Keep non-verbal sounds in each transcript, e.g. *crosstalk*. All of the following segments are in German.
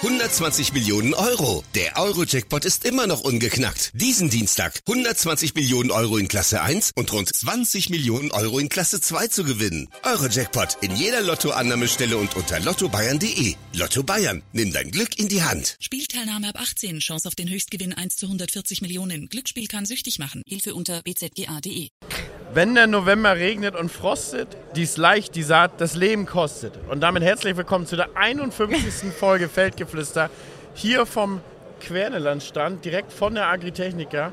120 Millionen Euro. Der Euro-Jackpot ist immer noch ungeknackt. Diesen Dienstag 120 Millionen Euro in Klasse 1 und rund 20 Millionen Euro in Klasse 2 zu gewinnen. Euro-Jackpot in jeder Lottoannahmestelle und unter lottobayern.de. Lotto Bayern, nimm dein Glück in die Hand. Spielteilnahme ab 18. Chance auf den Höchstgewinn 1 zu 140 Millionen. Glücksspiel kann süchtig machen. Hilfe unter bzga.de. Wenn der November regnet und frostet, dies leicht die Saat das Leben kostet. Und damit herzlich willkommen zu der 51. *laughs* Folge Feldgeflüster. Hier vom Quernelandstand, direkt von der Agritechnica.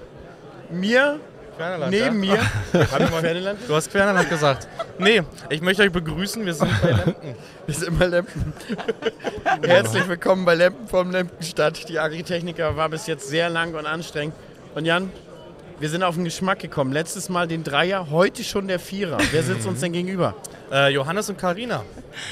Mir, Querneland, neben ja? mir, *laughs* habe ich mal Querneland? Du hast Querneland gesagt. Nee, ich möchte euch begrüßen. Wir sind bei Lempen. *laughs* Wir sind bei Lempen. Herzlich willkommen bei Lempen vom Lempenstadt. Die Agritechnica war bis jetzt sehr lang und anstrengend. Und Jan, wir sind auf den Geschmack gekommen. Letztes Mal den Dreier, heute schon der Vierer. Wer sitzt *laughs* uns denn gegenüber? Äh, Johannes und Karina.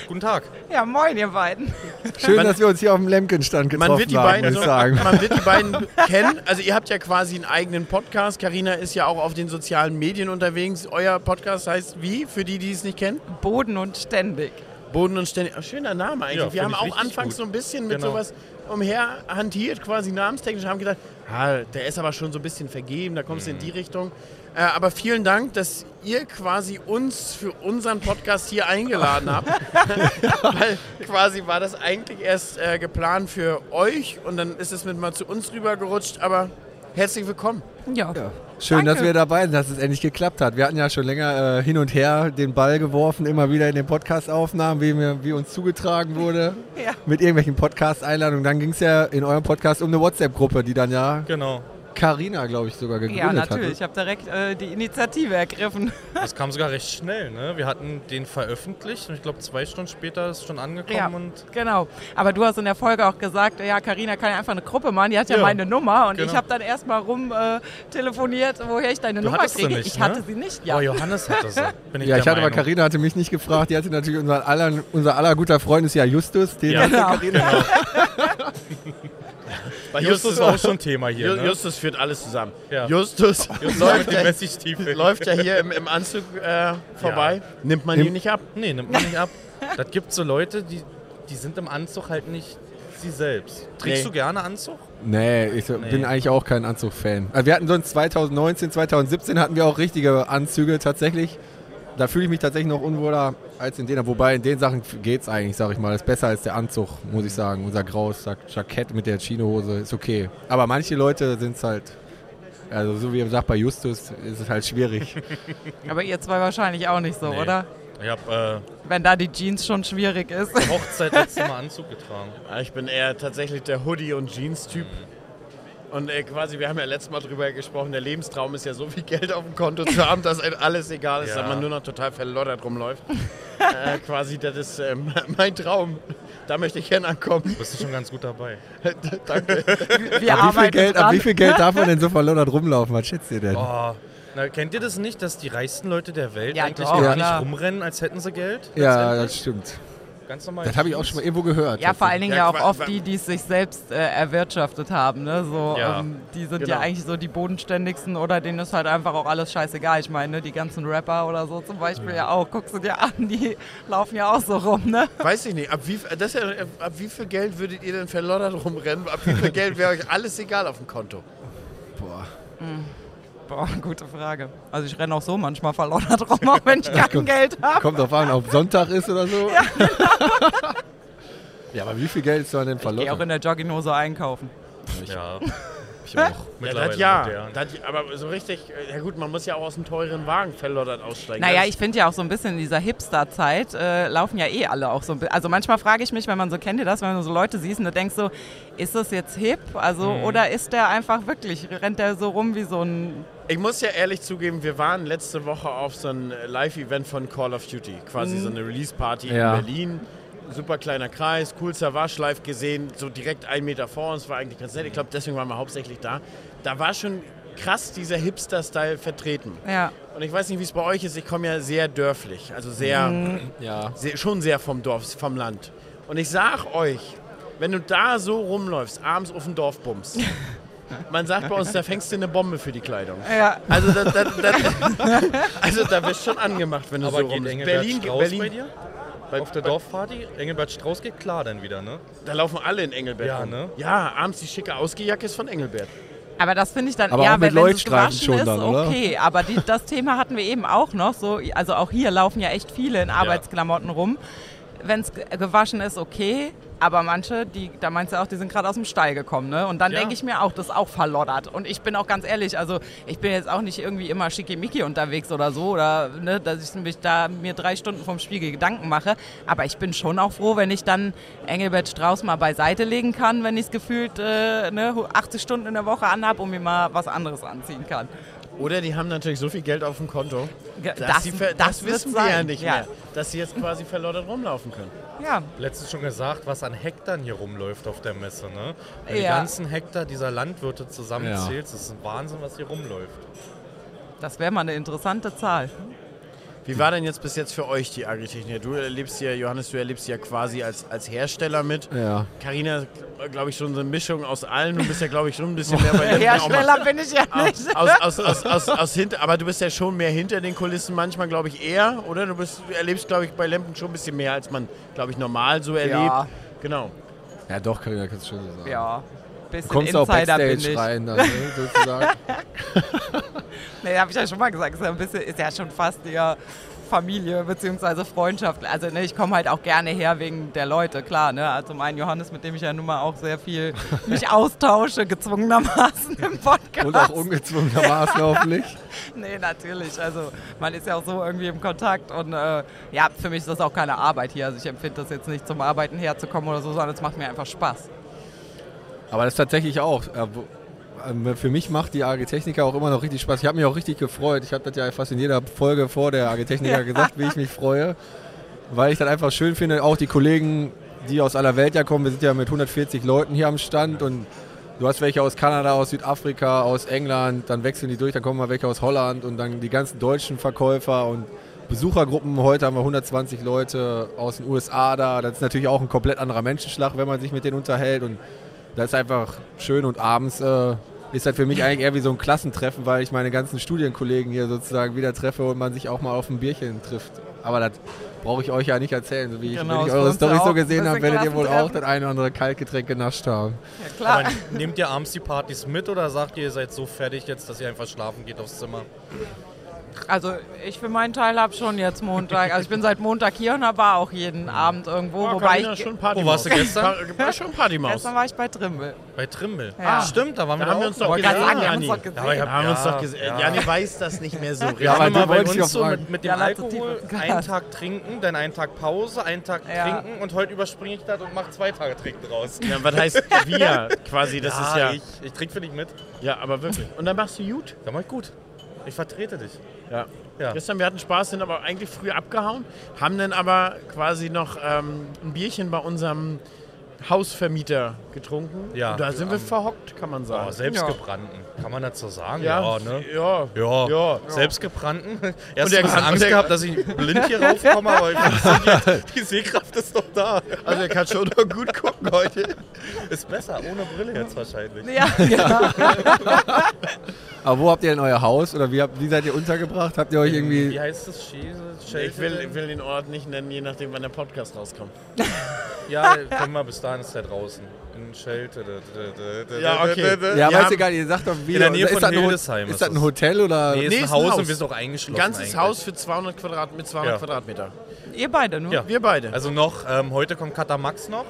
Guten Tag. Ja, moin, ihr beiden. Schön, dass wir uns hier auf dem Lemkenstand getroffen Man wird, die haben, beiden, muss ich sagen. man wird die beiden kennen. Also ihr habt ja quasi einen eigenen Podcast. Karina ist ja auch auf den sozialen Medien unterwegs. Euer Podcast heißt wie, für die, die es nicht kennen? Boden und ständig. Boden und Ständig. Schöner Name eigentlich. Ja, wir haben auch anfangs gut. so ein bisschen mit Genau. sowas umher hantiert, quasi namenstechnisch, haben gedacht, ah, der ist aber schon so ein bisschen vergeben, da kommst du in Mhm. die Richtung. Äh, aber vielen Dank, dass ihr quasi uns für unseren Podcast hier eingeladen habt. *laughs* Weil quasi war das eigentlich erst äh, geplant für euch und dann ist es mit mal zu uns rübergerutscht, aber herzlich willkommen. Ja. Schön, Danke. dass wir dabei sind, dass es endlich geklappt hat. Wir hatten ja schon länger äh, hin und her den Ball geworfen, immer wieder in den Podcast-Aufnahmen, wie, mir, wie uns zugetragen wurde, Ja. mit irgendwelchen Podcast-Einladungen. Dann ging es ja in eurem Podcast um eine WhatsApp-Gruppe, die dann ja Genau. Carina, glaube ich, sogar gegründet Ja, hat. natürlich. Ich habe direkt äh, die Initiative ergriffen. *laughs* Das kam sogar recht schnell. Ne? Wir hatten den veröffentlicht und ich glaube, zwei Stunden später ist schon angekommen. Ja, Und genau. Aber du hast in der Folge auch gesagt, ja, Karina kann ja einfach eine Gruppe machen. Die hat ja, Ja, meine Nummer. Und genau. ich habe dann erstmal rum äh, telefoniert, woher ich deine Du Nummer kriege. nicht, ich ne? hatte sie nicht, ja. Oh, Johannes hatte sie. *laughs* Bin ich Ja, ich hatte aber. Carina hatte mich nicht gefragt. Die hatte natürlich unser aller, unser aller guter Freund ist ja Justus. Den Ja. hatte Genau. *laughs* Bei Justus war auch schon Thema hier. Ne? Justus führt alles zusammen. Ja. Justus, *laughs* Justus läuft, ja, läuft ja hier im, im Anzug äh, vorbei. Nimmt man Im- ihn nicht ab. Nee, nimmt man nicht ab. Das gibt so Leute, die, die sind im Anzug halt nicht sie selbst. Trägst Nee. du gerne Anzug? Nee, ich Nee. bin eigentlich auch kein Anzug-Fan. Also wir hatten sonst 2019, 2017 hatten wir auch richtige Anzüge tatsächlich. Da fühle ich mich tatsächlich noch unwohler als in denen. Wobei in den Sachen geht's eigentlich, sag ich mal. ist besser als der Anzug, muss ich sagen. Unser graues Jack- Jackett mit der Chinohose ist okay. Aber manche Leute sind es halt, also so wie ihr sagt bei Justus, ist es halt schwierig. *laughs* Aber ihr zwei wahrscheinlich auch nicht so, Nee. oder? Ich habe Wenn da die Jeans schon schwierig ist. äh, Hochzeit letztes Mal Anzug getragen. *laughs* Ich bin eher tatsächlich der Hoodie- und Jeans-Typ. Und äh, quasi, wir haben ja letztes Mal drüber gesprochen, der Lebenstraum ist ja so viel Geld auf dem Konto zu haben, dass einem alles egal ist, Ja. dass man nur noch total verloddert rumläuft. äh, quasi, das ist äh, *laughs* mein Traum. Da möchte ich gerne ankommen. Bist du schon ganz gut dabei. *laughs* Danke. Wir ab, wie viel Geld, ab wie viel Geld darf man denn so *laughs* verloddert rumlaufen? Was schätzt ihr denn? Oh, na, kennt ihr das nicht, dass die reichsten Leute der Welt Ja, eigentlich gar nicht klar. rumrennen, als hätten sie Geld? ja, das stimmt. Ganz normal. Das habe ich auch schon mal irgendwo gehört. Ja, vor allen Dingen Ja, ja, auch oft die, die es sich selbst äh, erwirtschaftet haben. Ne? So, Ja. ähm, die sind Genau. ja eigentlich so die bodenständigsten oder denen ist halt einfach auch alles scheißegal. Ich meine, ne, die ganzen Rapper oder so zum Beispiel ja auch. Guckst du dir an, die *laughs* laufen ja auch so rum. Ne? Weiß ich nicht, ab wie, das ja, ab wie viel Geld würdet ihr denn verloddert rumrennen? Ab wie viel Geld wäre euch alles egal auf dem Konto? Boah. Boah, *laughs* gute Frage. Also ich renne auch so manchmal verloddert *laughs* rum, auch wenn ich kein Geld habe. Kommt drauf an, ob Sonntag ist oder so. *laughs* Ja, aber wie viel Geld ist man denn Ich gehe auch verloren? in der Jogginghose einkaufen. Ja, Ich auch. Ja, das ja. Das, aber so richtig, ja gut, man muss ja auch aus einem teuren Wagen verloddert aussteigen. Naja, ich finde ja auch so ein bisschen in dieser Hipster-Zeit äh, laufen ja eh alle auch so ein bisschen. Also manchmal frage ich mich, wenn man so kennt ihr das, wenn du so Leute siehst und du denkst so, ist das jetzt hip? Also Mhm. oder ist der einfach wirklich, rennt der so rum wie so ein Ich muss ja ehrlich zugeben, wir waren letzte Woche auf so ein Live-Event von Call of Duty. Quasi so eine Release-Party Ja. in Berlin. Super kleiner Kreis, coolster Wasch live gesehen, so direkt einen Meter vor uns, war eigentlich ganz nett. Ich glaube, deswegen waren wir hauptsächlich da. Da war schon krass dieser Hipster-Style vertreten. ja. Und ich weiß nicht, wie es bei euch ist, ich komme ja sehr dörflich, also sehr, Ja. sehr, schon sehr vom Dorf, vom Land. Und ich sag euch, wenn du da so rumläufst, abends auf dem Dorfbums, *laughs* man sagt bei uns, da fängst du eine Bombe für die Kleidung. Ja. Also, das, das, das, *laughs* also da wirst du schon angemacht, wenn du Aber so geht rum Engelbert Berlin, Berlin, bei dir? Bei- auf der bei- Dorfparty, Engelbert Strauß geht klar dann wieder, ne? Da laufen alle in Engelbert Ja, rum. ne? Ja, abends die schicke Ausgejacke ist von Engelbert. Aber das finde ich dann Aber mit wenn, es gewaschen schon ist, dann, oder? okay. Aber die, das Thema hatten wir eben auch noch. So, also auch hier laufen ja echt viele in Arbeitsklamotten rum. Wenn es gewaschen ist, okay. Aber manche, die, da meinst du auch, die sind gerade aus dem Stall gekommen, ne? Und dann Ja. denke ich mir auch, das ist auch verloddert. Und ich bin auch ganz ehrlich, also ich bin jetzt auch nicht irgendwie immer schickimicki unterwegs oder so, oder ne, dass ich mich da mir drei Stunden vom Spiegel Gedanken mache. Aber ich bin schon auch froh, wenn ich dann Engelbert Strauß mal beiseite legen kann, wenn ich es gefühlt äh, ne, 80 Stunden in der Woche anhab und mir mal was anderes anziehen kann. Oder die haben natürlich so viel Geld auf dem Konto, Ja, dass das- sie das das, wissen wir ja nicht ja. mehr, dass sie jetzt quasi verloddert rumlaufen können. Ja, Letztens schon gesagt, was an Hektar hier rumläuft auf der Messe, ne? Wenn die Ja. ganzen Hektar dieser Landwirte zusammenzählst, das ist ein Wahnsinn, was hier rumläuft. das wäre mal eine interessante Zahl. Wie war denn jetzt bis jetzt für euch die Agritechnik? Du erlebst ja, Johannes, du erlebst ja quasi als, als Hersteller mit. Ja. Carina, glaube ich, schon so eine Mischung aus allen. Du bist ja, glaube ich, schon ein bisschen mehr bei *laughs* Hersteller bin ich ja nicht. aus, aus, aus, aus, aus hinter, aber du bist ja schon mehr hinter den Kulissen manchmal, glaube ich, eher, oder? Du, bist, du erlebst, glaube ich, bei Lempen schon ein bisschen mehr, als man, glaube ich, normal so erlebt. Ja. Genau. Ja, doch, Karina, kannst du schon so sagen. Ja, bisschen kommst auch Insider bin Backstage ich. rein, dann, ne, sozusagen. *laughs* Nee, habe ich ja schon mal gesagt. Ist ja, ein bisschen, ist ja schon fast eher Familie bzw. Freundschaft. Also ne, ich komme halt auch gerne her wegen der Leute, klar. Ne? Also mein Johannes, mit dem ich ja nun mal auch sehr viel *laughs* mich austausche, gezwungenermaßen im Podcast. Und auch ungezwungenermaßen *laughs* hoffentlich. Nee, natürlich. Also man ist ja auch so irgendwie im Kontakt und äh, ja, für mich ist das auch keine Arbeit hier. Also ich empfinde das jetzt nicht zum Arbeiten herzukommen oder so, sondern es macht mir einfach Spaß. Aber das ist tatsächlich auch. äh, ähm, Für mich macht die AG-Techniker auch immer noch richtig Spaß. Ich habe mich auch richtig gefreut. Ich habe das ja fast in jeder Folge vor der AG-Techniker Ja. *laughs* gesagt, wie ich mich freue. Weil ich das einfach schön finde. Auch die Kollegen, die aus aller Welt ja kommen. Wir sind ja mit 140 Leuten hier am Stand und du hast welche aus Kanada, aus Südafrika, aus England. Dann wechseln die durch. Dann kommen mal welche aus Holland und dann die ganzen deutschen Verkäufer und Besuchergruppen. Heute haben wir 120 Leute aus den USA da. Das ist natürlich auch ein komplett anderer Menschenschlag, wenn man sich mit denen unterhält. Und das ist einfach schön und abends äh, ist das für mich eigentlich eher wie so ein Klassentreffen, weil ich meine ganzen Studienkollegen hier sozusagen wieder treffe und man sich auch mal auf ein Bierchen trifft. Aber das brauche ich euch ja nicht erzählen, so wie ich, Genau, wenn ich eure Story so gesehen habe, werdet ihr wohl auch das eine oder andere Kaltgetränk genascht haben. Ja, klar. Aber nehmt ihr abends die Partys mit oder sagt ihr, ihr seid so fertig jetzt, dass ihr einfach schlafen geht aufs Zimmer? Also ich für meinen Teil habe schon jetzt Montag. Also ich bin seit Montag hier und war auch jeden Abend irgendwo. Oh, wobei ich schon Partymaus. Wo warst du gestern? Pa- schon Partymaus. gestern war ich bei Trimbel. Bei Trimbel. Ja. Ah, stimmt, da waren Da wir haben wir uns doch noch. Wollte gerade gesehen, sagen, wir haben uns doch gesehen. Aber Da haben wir uns Ja, doch gesehen. ja. Janni weiß das nicht mehr so *laughs* richtig. Ja, aber Ja, mal die bei uns doch so mit, mit dem Ja, Alkohol einen Tag trinken, dann einen Tag Pause, einen Tag Ja. trinken und heute überspringe ich das und mache zwei Tage Trinken draus. Ja, was heißt wir quasi? Das ist ja. ich, ich trinke für dich mit. Ja, aber wirklich. Und dann machst du gut. Dann mach ich gut. Ich vertrete dich. Ja. Ja. Gestern, wir hatten Spaß, sind aber eigentlich früh abgehauen, haben dann aber quasi noch ähm, ein Bierchen bei unserem Hausvermieter getrunken. Ja. Und da sind wir verhockt, kann man sagen. Oh, selbstgebrannten. Kann man so sagen? ja, ne? ja. Ja, Ja. selbstgebrannten. Erst Und ein der bisschen kann- Angst gehabt, dass ich blind hier raufkomme, aber ich die, die *laughs* Sehkraft ist doch da. Also er kann schon noch gut gucken heute. Ist besser, ohne Brille jetzt wahrscheinlich. Ja, genau. *laughs* Aber wo habt ihr denn euer Haus oder wie, habt, wie seid ihr untergebracht? Habt ihr euch Wie irgendwie. heißt das? Schäse? Ich will, ich will den Ort nicht nennen, je nachdem, wann der Podcast rauskommt. Ja, können wir bis dahin ist der draußen. In Schelte. Ja, okay. Ja, Wir weiß egal, ihr sagt doch wie. In der Nähe ist von ein Hildesheim Ist ist das ein. Hotel oder. Nee, ist Nee, ein ist ein Haus Haus. und wir sind auch eingeschlossen. Ganzes eigentlich. Haus für 200 Quadrat, mit 200 Ja. Quadratmeter. Ihr beide nur? Ja. Wir beide. Also noch, ähm, heute kommt Katamax noch.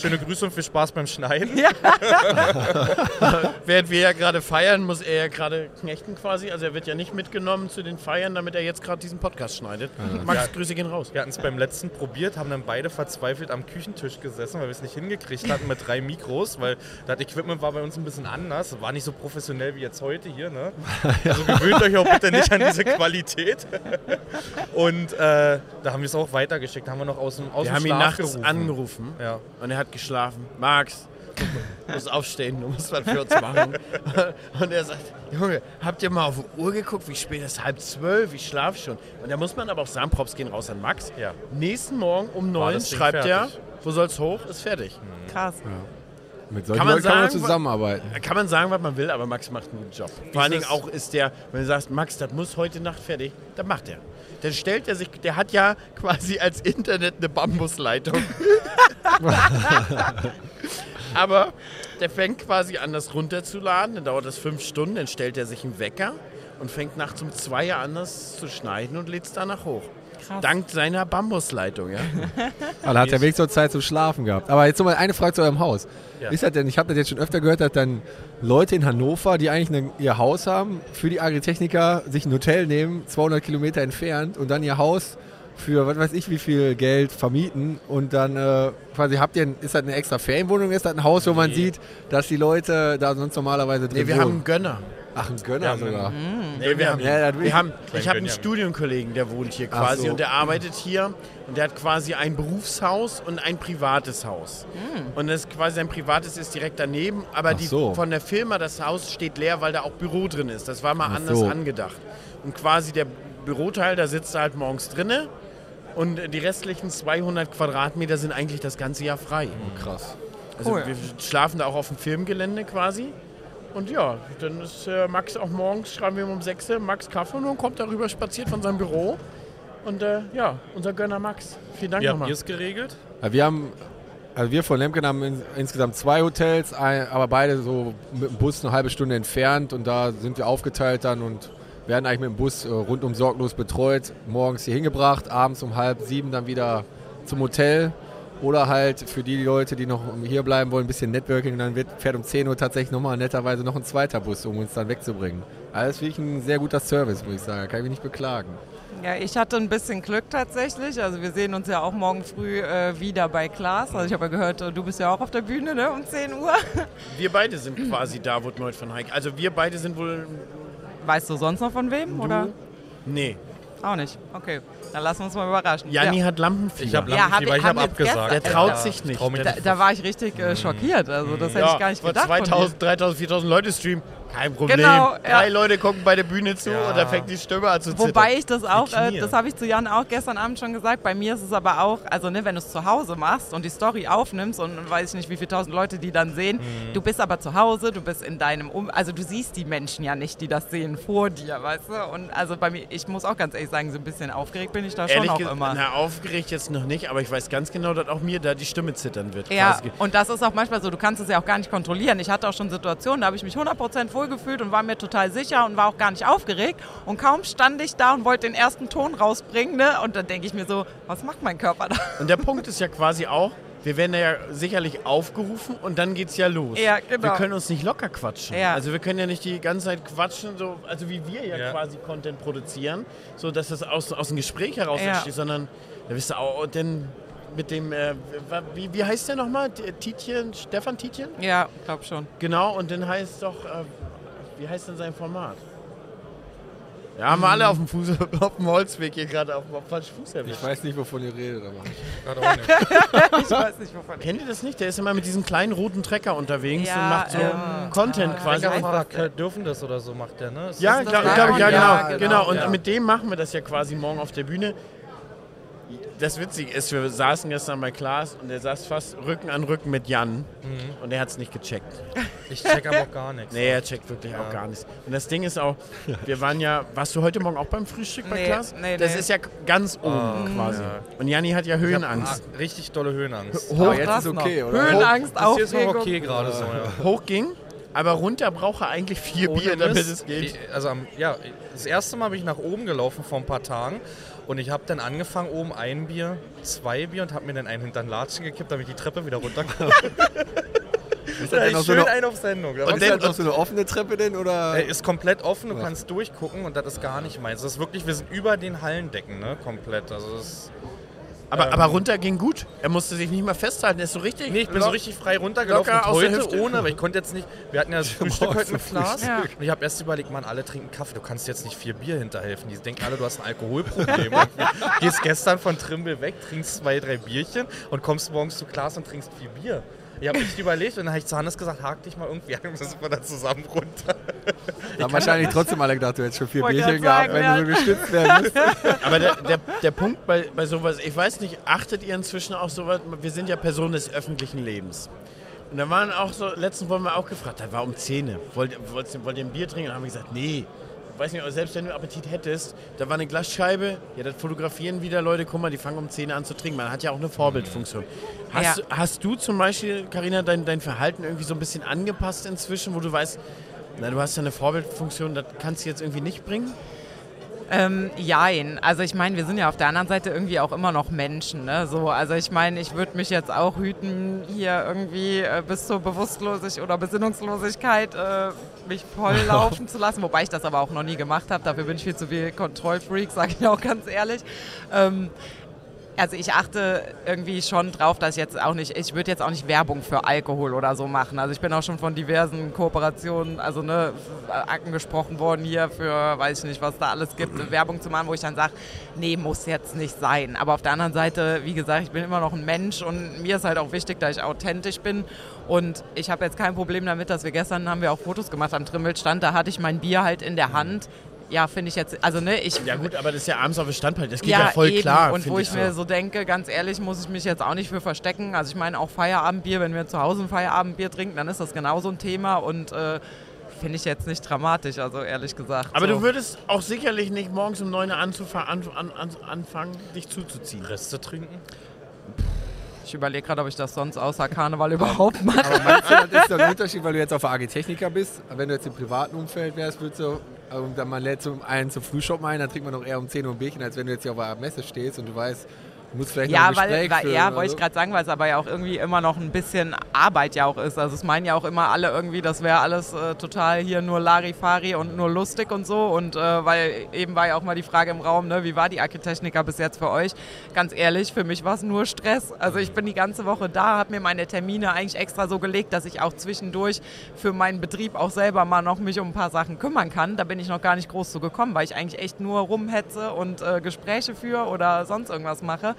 Schöne Grüße und viel Spaß beim Schneiden. Ja. *laughs* Während wir ja gerade feiern, muss er ja gerade knechten quasi. Also er wird ja nicht mitgenommen zu den Feiern, damit er jetzt gerade diesen Podcast schneidet. Max, Ja. Grüße gehen raus. Wir hatten es beim letzten probiert, haben dann beide verzweifelt am Küchentisch gesessen, weil wir es nicht hingekriegt hatten mit drei Mikros, weil das Equipment war bei uns ein bisschen anders. War nicht so professionell wie jetzt heute hier. Ne? *laughs* Also gewöhnt euch auch bitte nicht an diese Qualität. Und äh, da haben wir es auch weitergeschickt. Da haben wir noch aus dem, aus Wir dem haben ihn nachts gerufen. angerufen Ja. und er hat geschlafen. Max, du musst aufstehen, du musst was für uns machen. *laughs* Und er sagt, Junge, habt ihr mal auf die Uhr geguckt, wie spät es ist? Halb zwölf, ich schlafe schon. Und da muss man aber auch sagen, Props gehen raus an Max. Ja. Nächsten Morgen um neun schreibt er, wo soll's hoch? Ist fertig. Krass. Mit solchen Kann man Leuten kann man sagen, zusammenarbeiten. Kann man sagen, was man will, aber Max macht einen guten Job. Vor allen Dingen auch ist der, wenn du sagst, Max, das muss heute Nacht fertig, dann macht er. Dann stellt er sich, der hat ja quasi als Internet eine Bambusleitung. *laughs* aber der fängt quasi an, das runterzuladen, dann dauert das fünf Stunden, dann stellt er sich einen Wecker und fängt nachts um zwei an, das zu schneiden und lädt es danach hoch. Krass. Dank seiner Bambusleitung, ja. Aber *laughs* da hat der Weg zur Zeit zum Schlafen gehabt. Aber jetzt noch mal eine Frage zu eurem Haus. Ja. Ist das denn, ich habe das jetzt schon öfter gehört, dass dann Leute in Hannover, die eigentlich eine, ihr Haus haben, für die Agritechniker sich ein Hotel nehmen, 200 Kilometer entfernt und dann ihr Haus für was weiß ich wie viel Geld vermieten und dann äh, quasi habt ihr, ist das eine extra Ferienwohnung, ist das ein Haus, wo man sieht, dass die Leute da sonst normalerweise drin Nee, wir haben einen wohnen? Gönner. Ach, ein Gönner Ja, sogar. Nee, wir haben, wir ich- haben, ich habe einen. Studienkollegen, der wohnt hier quasi so. und der arbeitet hier und der hat quasi ein Berufshaus und ein privates Haus. Und das quasi sein privates ist direkt daneben, aber Ach die, so. von der Firma das Haus steht leer, weil da auch Büro drin ist. Das war mal Ach anders so. angedacht. Und quasi der Büroteil, da sitzt er halt morgens drinne und die restlichen 200 Quadratmeter sind eigentlich das ganze Jahr frei. Krass. Also Cool. wir schlafen da auch auf dem Firmengelände quasi. Und ja, dann ist äh, Max auch morgens, schreiben wir ihm um 6 Uhr, Max Kaffee und dann kommt er rüber spaziert von seinem Büro. Und äh, ja, unser Gönner Max. Vielen Dank Wie habt nochmal. ihr es geregelt? Ja, Wir haben, also wir von Lemken haben ins, insgesamt zwei Hotels, ein, aber beide so mit dem Bus eine halbe Stunde entfernt und da sind wir aufgeteilt dann und werden eigentlich mit dem Bus äh, rundum sorglos betreut. Morgens hier hingebracht, abends um halb sieben dann wieder zum Hotel. Oder halt für die Leute, die noch hier bleiben wollen, ein bisschen Networking, dann wird, fährt um 10 Uhr tatsächlich nochmal netterweise noch ein zweiter Bus, um uns dann wegzubringen. Alles wirklich ein sehr guter Service, muss ich sagen. Kann ich mich nicht beklagen. Ja, ich hatte ein bisschen Glück tatsächlich. Also wir sehen uns ja auch morgen früh äh, wieder bei Klaas. Also ich habe ja gehört, du bist ja auch auf der Bühne ne? um 10 Uhr. *laughs* Wir beide sind quasi da, wo Neut von Heik. Also wir beide sind wohl. Weißt du sonst noch von wem? Oder? Nee. Auch nicht. Okay, dann lassen wir uns mal überraschen. Janni ja. hat Lampenfieber. Ich habe Ja, Lampenfieber, hab- ich habe abgesagt. Der traut sich nicht. Da, da war ich richtig äh, schockiert. Also das hätte ich gar nicht vor gedacht. von dir. 2000, 3000, 4000 Leute streamen. Kein Problem. Genau, ja. Drei Leute gucken bei der Bühne zu Ja. und da fängt die Stimme an zu zittern. Wobei ich das auch, äh, das habe ich zu Jan auch gestern Abend schon gesagt, bei mir ist es aber auch, also ne, wenn du es zu Hause machst und die Story aufnimmst und weiß ich nicht, wie viele tausend Leute die dann sehen, Mhm. du bist aber zu Hause, du bist in deinem, um also du siehst die Menschen ja nicht, die das sehen vor dir, weißt du? Und also bei mir, ich muss auch ganz ehrlich sagen, so ein bisschen aufgeregt bin ich da schon Ehrlich auch gesagt, immer. na, aufgeregt jetzt noch nicht, aber ich weiß ganz genau, dass auch mir da die Stimme zittern wird. Ja, quasi. und das ist auch manchmal so, du kannst es ja auch gar nicht kontrollieren. Ich hatte auch schon Situationen, da habe ich mich 100% wohlgefühlt und war mir total sicher und war auch gar nicht aufgeregt. Und kaum stand ich da und wollte den ersten Ton rausbringen, ne? und dann denke ich mir so, was macht mein Körper da? Und der Punkt ist ja quasi auch, wir werden ja sicherlich aufgerufen und dann geht's ja los. Ja, genau. Wir können uns nicht locker quatschen. Ja. Also wir können ja nicht die ganze Zeit quatschen, so, also wie wir ja, Ja. quasi Content produzieren, so dass das aus, aus dem Gespräch heraus Ja. entsteht, sondern da bist du auch denn mit dem, äh, wie, wie heißt der nochmal? Tietjen, Stefan Tietjen? Ja, glaub schon. Genau, und dann heißt doch, äh, wie heißt denn sein Format? Ja, haben wir alle auf dem, Fuß, *laughs* auf dem Holzweg hier gerade auf dem falschen Fuß erwischt. Ich weiß nicht, wovon ihr redet, aber. Gerade auch nicht. *laughs* Ich weiß nicht, wovon. Kennt ihr das nicht? Der ist immer mit diesem kleinen roten Trecker unterwegs Ja, und macht so ähm, Content äh, quasi. äh, dürfen das oder so macht der, ne? Ist Ja, glaube glaub ich, ja, Ja, genau. genau, genau. Und ja. mit dem machen wir das ja quasi morgen auf der Bühne. Das Witzige ist, wir saßen gestern bei Klaas und der saß fast Rücken an Rücken mit Jan und er hat es nicht gecheckt. Ich check aber auch gar nichts. Nee, er checkt wirklich auch gar nichts. Und das Ding ist auch, wir waren ja, warst du heute Morgen auch beim Frühstück bei Nee, Klaas? nee, das nee. ist ja ganz oben quasi. Und Janni hat ja Ich hab Höhenangst. ah, richtig dolle Höhenangst. Aber jetzt ist okay, oder? Höhenangst, hier ist noch okay gerade so, ja. Hoch ging, aber runter braucht er eigentlich vier Ohne Bier, damit Mist. es geht. Also ja, das erste Mal bin ich nach oben gelaufen vor ein paar Tagen und ich habe dann angefangen oben ein Bier, zwei Bier und habe mir dann einen hinter den Latschen gekippt, damit ich die Treppe wieder runterkomme. *laughs* Ist Da das noch ist so schön eine, ein auf Sendung. Da Und ist dann- das noch so eine offene Treppe denn, oder? Äh, ist komplett offen, du Ja. kannst durchgucken und das ist gar nicht meins. Das ist wirklich, wir sind über den Hallendecken, ne, komplett. Also das ist, Aber, Ähm. aber runter ging gut. Er musste sich nicht mehr festhalten. Er ist so richtig. nee, ich bin so richtig frei runtergelaufen locker aus der Hüfte. ohne, aber ich konnte jetzt nicht, wir hatten ja *laughs* das Frühstück heute mit Glas Ja. und ich habe erst überlegt, man, alle trinken Kaffee, du kannst jetzt nicht vier Bier hinterhelfen. Die denken alle, du hast ein Alkoholproblem. *laughs* Gehst gestern von Trimble weg, trinkst zwei, drei Bierchen und kommst morgens zu Glas und trinkst vier Bier. Ich habe echt überlegt und dann habe ich zu Hannes gesagt, hak dich mal irgendwie an, müssen wir da zusammen runter. *laughs* Da haben wahrscheinlich trotzdem alle gedacht, du hättest schon vier Bierchen gehabt, sagen, wenn du so gestützt werden müsstest. *laughs* Aber der, der, der Punkt bei, bei sowas, ich weiß nicht, achtet ihr inzwischen auch sowas, wir sind ja Personen des öffentlichen Lebens. Und da waren auch so, letztens wurden wir auch gefragt, da war um Zähne. Wollt, wollt, wollt ihr ein Bier trinken? Und dann haben wir gesagt, nee. Weiß nicht, selbst wenn du Appetit hättest, da war eine Glasscheibe, ja, das fotografieren wieder Leute, guck mal, die fangen um Zähne an zu trinken. Man hat ja auch eine Vorbildfunktion. Hast, Ja. du, hast du zum Beispiel, Karina, dein, dein Verhalten irgendwie so ein bisschen angepasst inzwischen, wo du weißt, na, du hast ja eine Vorbildfunktion, das kannst du jetzt irgendwie nicht bringen? Ähm, jein. Also ich meine, wir sind ja auf der anderen Seite irgendwie auch immer noch Menschen. Ne? So, also ich meine, ich würde mich jetzt auch hüten, hier irgendwie äh, bis zur Bewusstlosigkeit oder Besinnungslosigkeit äh, mich voll *laughs* laufen zu lassen. Wobei ich das aber auch noch nie gemacht habe. Dafür bin ich viel zu viel Kontrollfreak, sage ich auch ganz ehrlich. Ähm, also ich achte irgendwie schon drauf, dass ich jetzt auch nicht, ich würde jetzt auch nicht Werbung für Alkohol oder so machen. Also ich bin auch schon von diversen Kooperationen, also ne, gesprochen worden hier für, weiß ich nicht, was da alles gibt, *clears throat* Werbung zu machen, wo ich dann sage, nee, muss jetzt nicht sein. Aber auf der anderen Seite, wie gesagt, ich bin immer noch ein Mensch und mir ist halt auch wichtig, dass ich authentisch bin. Und ich habe jetzt kein Problem damit, dass wir gestern haben wir auch Fotos gemacht am Trimmelstand, da hatte ich mein Bier halt in der Hand. Ja, finde ich jetzt, also ne, ich Ja gut, aber das ist ja abends auf dem Standpalt, das geht ja, voll eben. klar. Und wo ich, so. mir so denke, ganz ehrlich, muss ich mich jetzt auch nicht für verstecken. Also ich meine auch Feierabendbier, wenn wir zu Hause ein Feierabendbier trinken, dann ist das genauso ein Thema und äh, finde ich jetzt nicht dramatisch, also ehrlich gesagt. Aber so. du würdest auch sicherlich nicht morgens um 9 Uhr an, an, an, anfangen, dich zuzuziehen. Reste trinken? Ich überlege gerade, ob ich das sonst außer Karneval überhaupt mache. Aber meinst du, das ist doch ein *laughs* Unterschied, weil du jetzt auf der AG Techniker bist? Wenn du jetzt im privaten Umfeld wärst, würdest du, ähm, dann man lädt zum einen zum Frühshop ein, dann trinkt man noch eher um 10 Uhr ein Bierchen, als wenn du jetzt hier auf der Messe stehst und du weißt, du musst vielleicht noch Ja, ein weil, weil ja, wollte ich so. gerade sagen, weil es aber ja auch irgendwie immer noch ein bisschen Arbeit ja auch ist. Also es meinen ja auch immer alle irgendwie, das wäre alles äh, total hier nur Larifari und nur lustig und so. Und äh, weil eben war ja auch mal die Frage im Raum, ne, wie war die Agritechnica bis jetzt für euch? Ganz ehrlich, für mich war es nur Stress. Also ich bin die ganze Woche da, habe mir meine Termine eigentlich extra so gelegt, dass ich auch zwischendurch für meinen Betrieb auch selber mal noch mich um ein paar Sachen kümmern kann. Da bin ich noch gar nicht groß zu gekommen, weil ich eigentlich echt nur rumhetze und äh, Gespräche führe oder sonst irgendwas mache.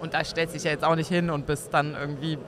Und da stellt sich ja jetzt auch nicht hin und bist dann irgendwie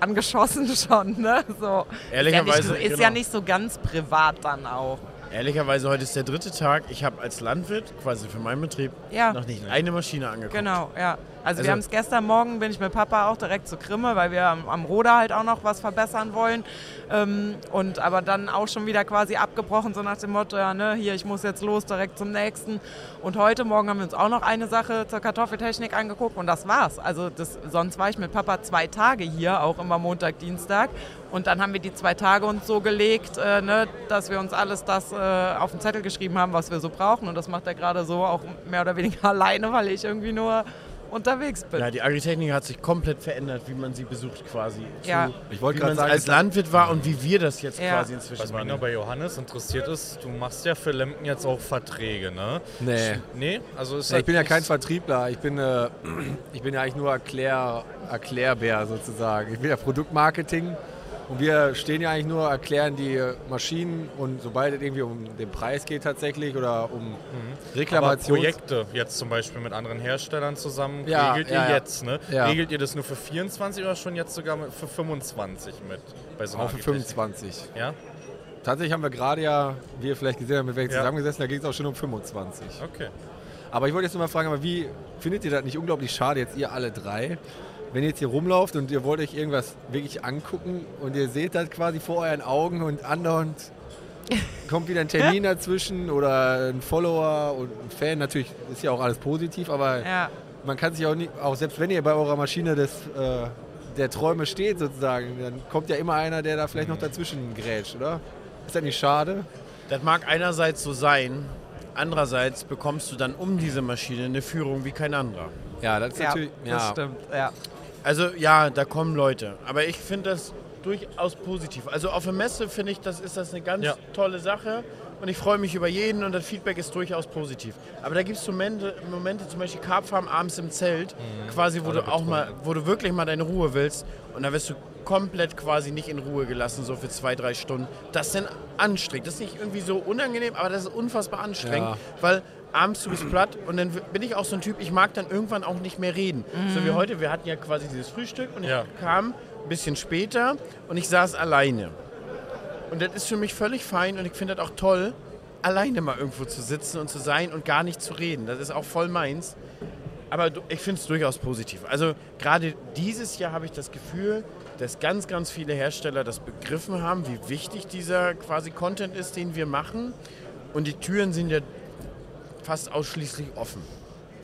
angeschossen *laughs* schon, ne? So. Ehrlicherweise, ist, ja nicht, ist genau. ja nicht so ganz privat dann auch. Ehrlicherweise, heute ist der dritte Tag. Ich habe als Landwirt, quasi für meinen Betrieb, Ja. noch nicht eine Maschine angeguckt. Genau, ja. Also, Also- wir haben es gestern Morgen, bin ich mit Papa auch direkt zu Krimme, weil wir am, am Roder halt auch noch was verbessern wollen. Ähm, und aber dann auch schon wieder quasi abgebrochen, so nach dem Motto, ja, ne, hier, ich muss jetzt los, direkt zum nächsten. Und heute Morgen haben wir uns auch noch eine Sache zur Kartoffeltechnik angeguckt und das war's. Also das, sonst war ich mit Papa zwei Tage hier, auch immer Montag, Dienstag. Und dann haben wir die zwei Tage uns so gelegt, äh, ne, dass wir uns alles das äh, auf den Zettel geschrieben haben, was wir so brauchen. Und das macht er gerade so auch mehr oder weniger *laughs* alleine, weil ich irgendwie nur unterwegs bin. Ja, die Agritechnik hat sich komplett verändert, wie man sie besucht quasi. Ja. Zu, Ich wollte wie gerade man sagen, als Landwirt war und wie wir das jetzt Ja. quasi inzwischen Was mich noch bei Johannes interessiert ist, du machst ja für Lemken jetzt auch Verträge, ne? Nee. Nee, also ist Ja, ich bin ja kein Vertriebler, ich bin, äh, *clears throat* ich bin ja eigentlich nur Erklär, Erklärbär sozusagen. Ich bin ja Produktmarketing und wir stehen ja eigentlich nur, erklären die Maschinen und sobald es irgendwie um den Preis geht tatsächlich oder um Mhm. Aber Reklamations... Projekte jetzt zum Beispiel mit anderen Herstellern zusammen, Ja, regelt ja, ihr ja. jetzt, ne? Regelt ihr das nur für 24 oder schon jetzt sogar für 25 mit? Bei so Auch für Agritechnik? 25. Ja? Tatsächlich haben wir gerade ja, wie ihr vielleicht gesehen habt, mit welchen zusammengesessen, da ging es auch schon um 25. Okay. Aber ich wollte jetzt nur mal fragen, aber wie findet ihr das nicht unglaublich schade, jetzt ihr alle drei, wenn ihr jetzt hier rumlauft und ihr wollt euch irgendwas wirklich angucken und ihr seht das quasi vor euren Augen und andauernd *laughs* kommt wieder ein Termin dazwischen oder ein Follower und ein Fan, natürlich ist ja auch alles positiv, aber Ja. man kann sich auch nicht, auch selbst wenn ihr bei eurer Maschine des, äh, der Träume steht sozusagen, dann kommt ja immer einer, der da vielleicht noch dazwischen grätscht, oder? Ist das nicht schade? Das mag einerseits so sein, andererseits bekommst du dann um diese Maschine eine Führung wie kein anderer. Ja, das ist Ja, natürlich. das stimmt, ja. Also ja, da kommen Leute. Aber ich finde das durchaus positiv. Also auf der Messe finde ich, das ist das eine ganz Ja. tolle Sache. Und ich freue mich über jeden und das Feedback ist durchaus positiv. Aber da gibt es Momente, Momente, zum Beispiel Karpfarm abends im Zelt, quasi, wo Alle du auch mal, betrunken. wo du wirklich mal deine Ruhe willst. Und da wirst du komplett quasi nicht in Ruhe gelassen, so für zwei, drei Stunden. Das ist dann anstrengend. Das ist nicht irgendwie so unangenehm, aber das ist unfassbar anstrengend, Ja. weil abends du bist platt und dann bin ich auch so ein Typ, ich mag dann irgendwann auch nicht mehr reden. So wie heute, wir hatten ja quasi dieses Frühstück und Ja. ich kam ein bisschen später und ich saß alleine. Und das ist für mich völlig fein und ich finde das auch toll, alleine mal irgendwo zu sitzen und zu sein und gar nicht zu reden. Das ist auch voll meins. Aber ich finde es durchaus positiv. Also gerade dieses Jahr habe ich das Gefühl, dass ganz, ganz viele Hersteller das begriffen haben, wie wichtig dieser quasi Content ist, den wir machen. Und die Türen sind ja fast ausschließlich offen.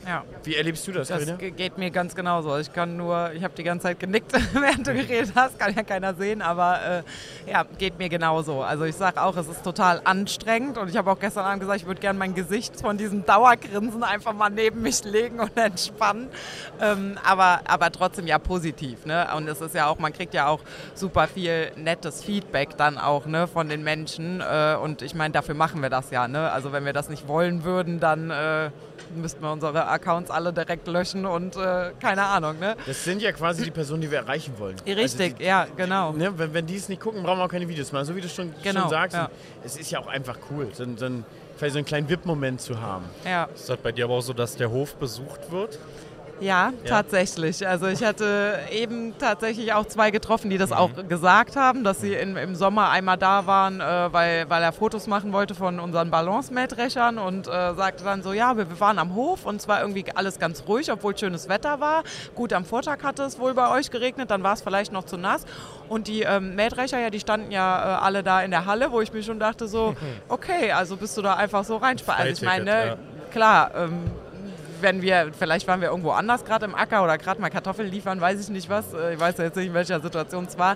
Ja. Wie erlebst du das, Das Carina? ge- geht mir ganz genauso. Ich kann nur, ich habe die ganze Zeit genickt, *laughs* während du geredet hast, kann ja keiner sehen, aber äh, ja, geht mir genauso. Also ich sage auch, es ist total anstrengend und ich habe auch gestern Abend gesagt, ich würde gerne mein Gesicht von diesem Dauergrinsen einfach mal neben mich legen und entspannen, ähm, aber, aber trotzdem ja positiv. Ne? Und es ist ja auch, man kriegt ja auch super viel nettes Feedback dann auch ne, von den Menschen äh, und ich meine, dafür machen wir das ja. Ne? Also wenn wir das nicht wollen würden, dann äh, müssten wir unsere Accounts alle direkt löschen und äh, keine Ahnung, ne? Das sind ja quasi die Personen, die wir erreichen wollen. Richtig, Also die, ja, genau. ne, wenn, wenn die es nicht gucken, brauchen wir auch keine Videos machen. So wie du schon, Genau, schon sagst. ja. Es ist ja auch einfach cool, so, so, ein, vielleicht so einen kleinen VIP-Moment zu haben. Ja. Ist das bei dir aber auch so, dass der Hof besucht wird? Ja, tatsächlich. Also ich hatte eben tatsächlich auch zwei getroffen, die das auch gesagt haben, dass sie in, im Sommer einmal da waren, äh, weil, weil er Fotos machen wollte von unseren Balance-Mähdreschern und äh, sagte dann so, ja, wir, wir waren am Hof und zwar irgendwie alles ganz ruhig, obwohl schönes Wetter war. Gut, am Vortag hatte es wohl bei euch geregnet, dann war es vielleicht noch zu nass. Und die ähm, Mähdrescher, ja, die standen ja äh, alle da in der Halle, wo ich mir schon dachte so, *laughs* okay, also bist du da einfach so reinspannen. Also ich meine, ja. klar, ähm, wenn wir, vielleicht waren wir irgendwo anders gerade im Acker oder gerade mal Kartoffeln liefern, weiß ich nicht was. Äh, Ich weiß jetzt nicht, in welcher Situation es war.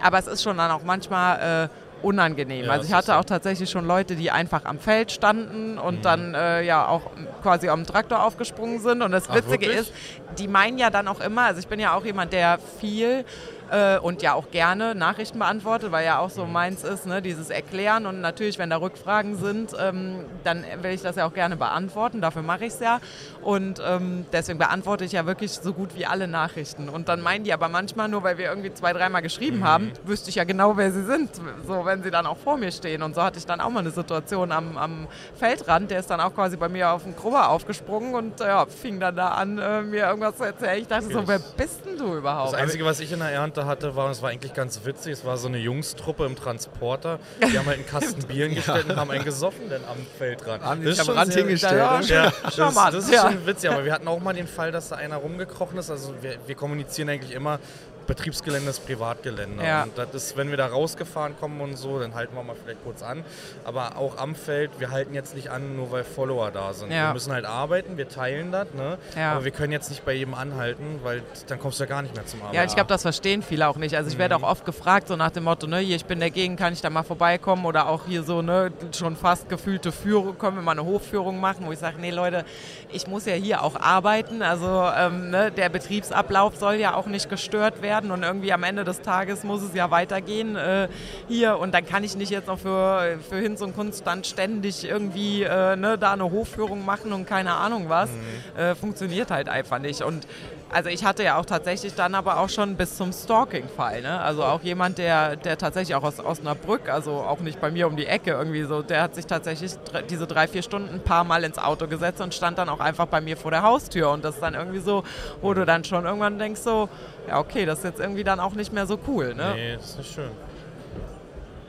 Aber es ist schon dann auch manchmal äh, unangenehm. Ja, also ich hatte auch tatsächlich schon Leute, die einfach am Feld standen und Mhm. dann äh, ja auch quasi am Traktor aufgesprungen sind. Und das Ach, Witzige wirklich? ist, die meinen ja dann auch immer, also ich bin ja auch jemand, der viel äh, und ja auch gerne Nachrichten beantwortet, weil ja auch so meins ist, ne, dieses Erklären. Und natürlich, wenn da Rückfragen sind, ähm, dann will ich das ja auch gerne beantworten, dafür mache ich es ja. Und ähm, deswegen beantworte ich ja wirklich so gut wie alle Nachrichten. Und dann meinen die aber manchmal, nur weil wir irgendwie zwei, dreimal geschrieben haben, wüsste ich ja genau, wer sie sind, so wenn sie dann auch vor mir stehen. Und so hatte ich dann auch mal eine Situation am, am Feldrand, der ist dann auch quasi bei mir auf den Grubber aufgesprungen und ja, fing dann da an, äh, mir irgendwas zu erzählen. Ich dachte so, wer bist denn du überhaupt? Das Einzige, was ich in der Ernte hatte, war, und es war eigentlich ganz witzig, es war so eine Jungstruppe im Transporter. *laughs* Die haben halt einen Kasten Bier hingestellt und haben einen gesoffen denn am Feldrand. Haben Das sich ist am schon Rand hingestellt. Ja? Ja, das, das ist ja. schon witzig, aber wir hatten auch mal den Fall, dass da einer rumgekrochen ist. Also wir, wir kommunizieren eigentlich immer, Betriebsgelände ist Privatgelände. Ja. Und das ist, wenn wir da rausgefahren kommen und so, dann halten wir mal vielleicht kurz an. Aber auch am Feld, wir halten jetzt nicht an, nur weil Follower da sind. Ja. Wir müssen halt arbeiten, wir teilen das, ne? Ja. aber wir können jetzt nicht bei jedem anhalten, weil dann kommst du ja gar nicht mehr zum Arbeiten. Ja, ich glaube, das verstehen viele auch nicht. Also ich werde auch oft gefragt, so nach dem Motto, ne, hier, ich bin dagegen, kann ich da mal vorbeikommen? Oder auch hier so, ne, schon fast gefühlte Führung, können wir mal eine Hofführung machen, wo ich sage, nee Leute, ich muss ja hier auch arbeiten. Also ähm, ne, der Betriebsablauf soll ja auch nicht gestört werden und irgendwie am Ende des Tages muss es ja weitergehen äh, hier. Und dann kann ich nicht jetzt noch für, für Hinz und Kunststand ständig irgendwie äh, ne, da eine Hofführung machen und keine Ahnung was. Äh, funktioniert halt einfach nicht. Und also ich hatte ja auch tatsächlich dann aber auch schon bis zum Stalking-Fall. Ne? Also auch jemand, der, der tatsächlich auch aus Osnabrück, also auch nicht bei mir um die Ecke irgendwie so, der hat sich tatsächlich diese drei, vier Stunden ein paar Mal ins Auto gesetzt und stand dann auch einfach bei mir vor der Haustür. Und das ist dann irgendwie so, wo du dann schon irgendwann denkst so, ja okay, das ist jetzt irgendwie dann auch nicht mehr so cool. Ne? Nee, das ist nicht schön.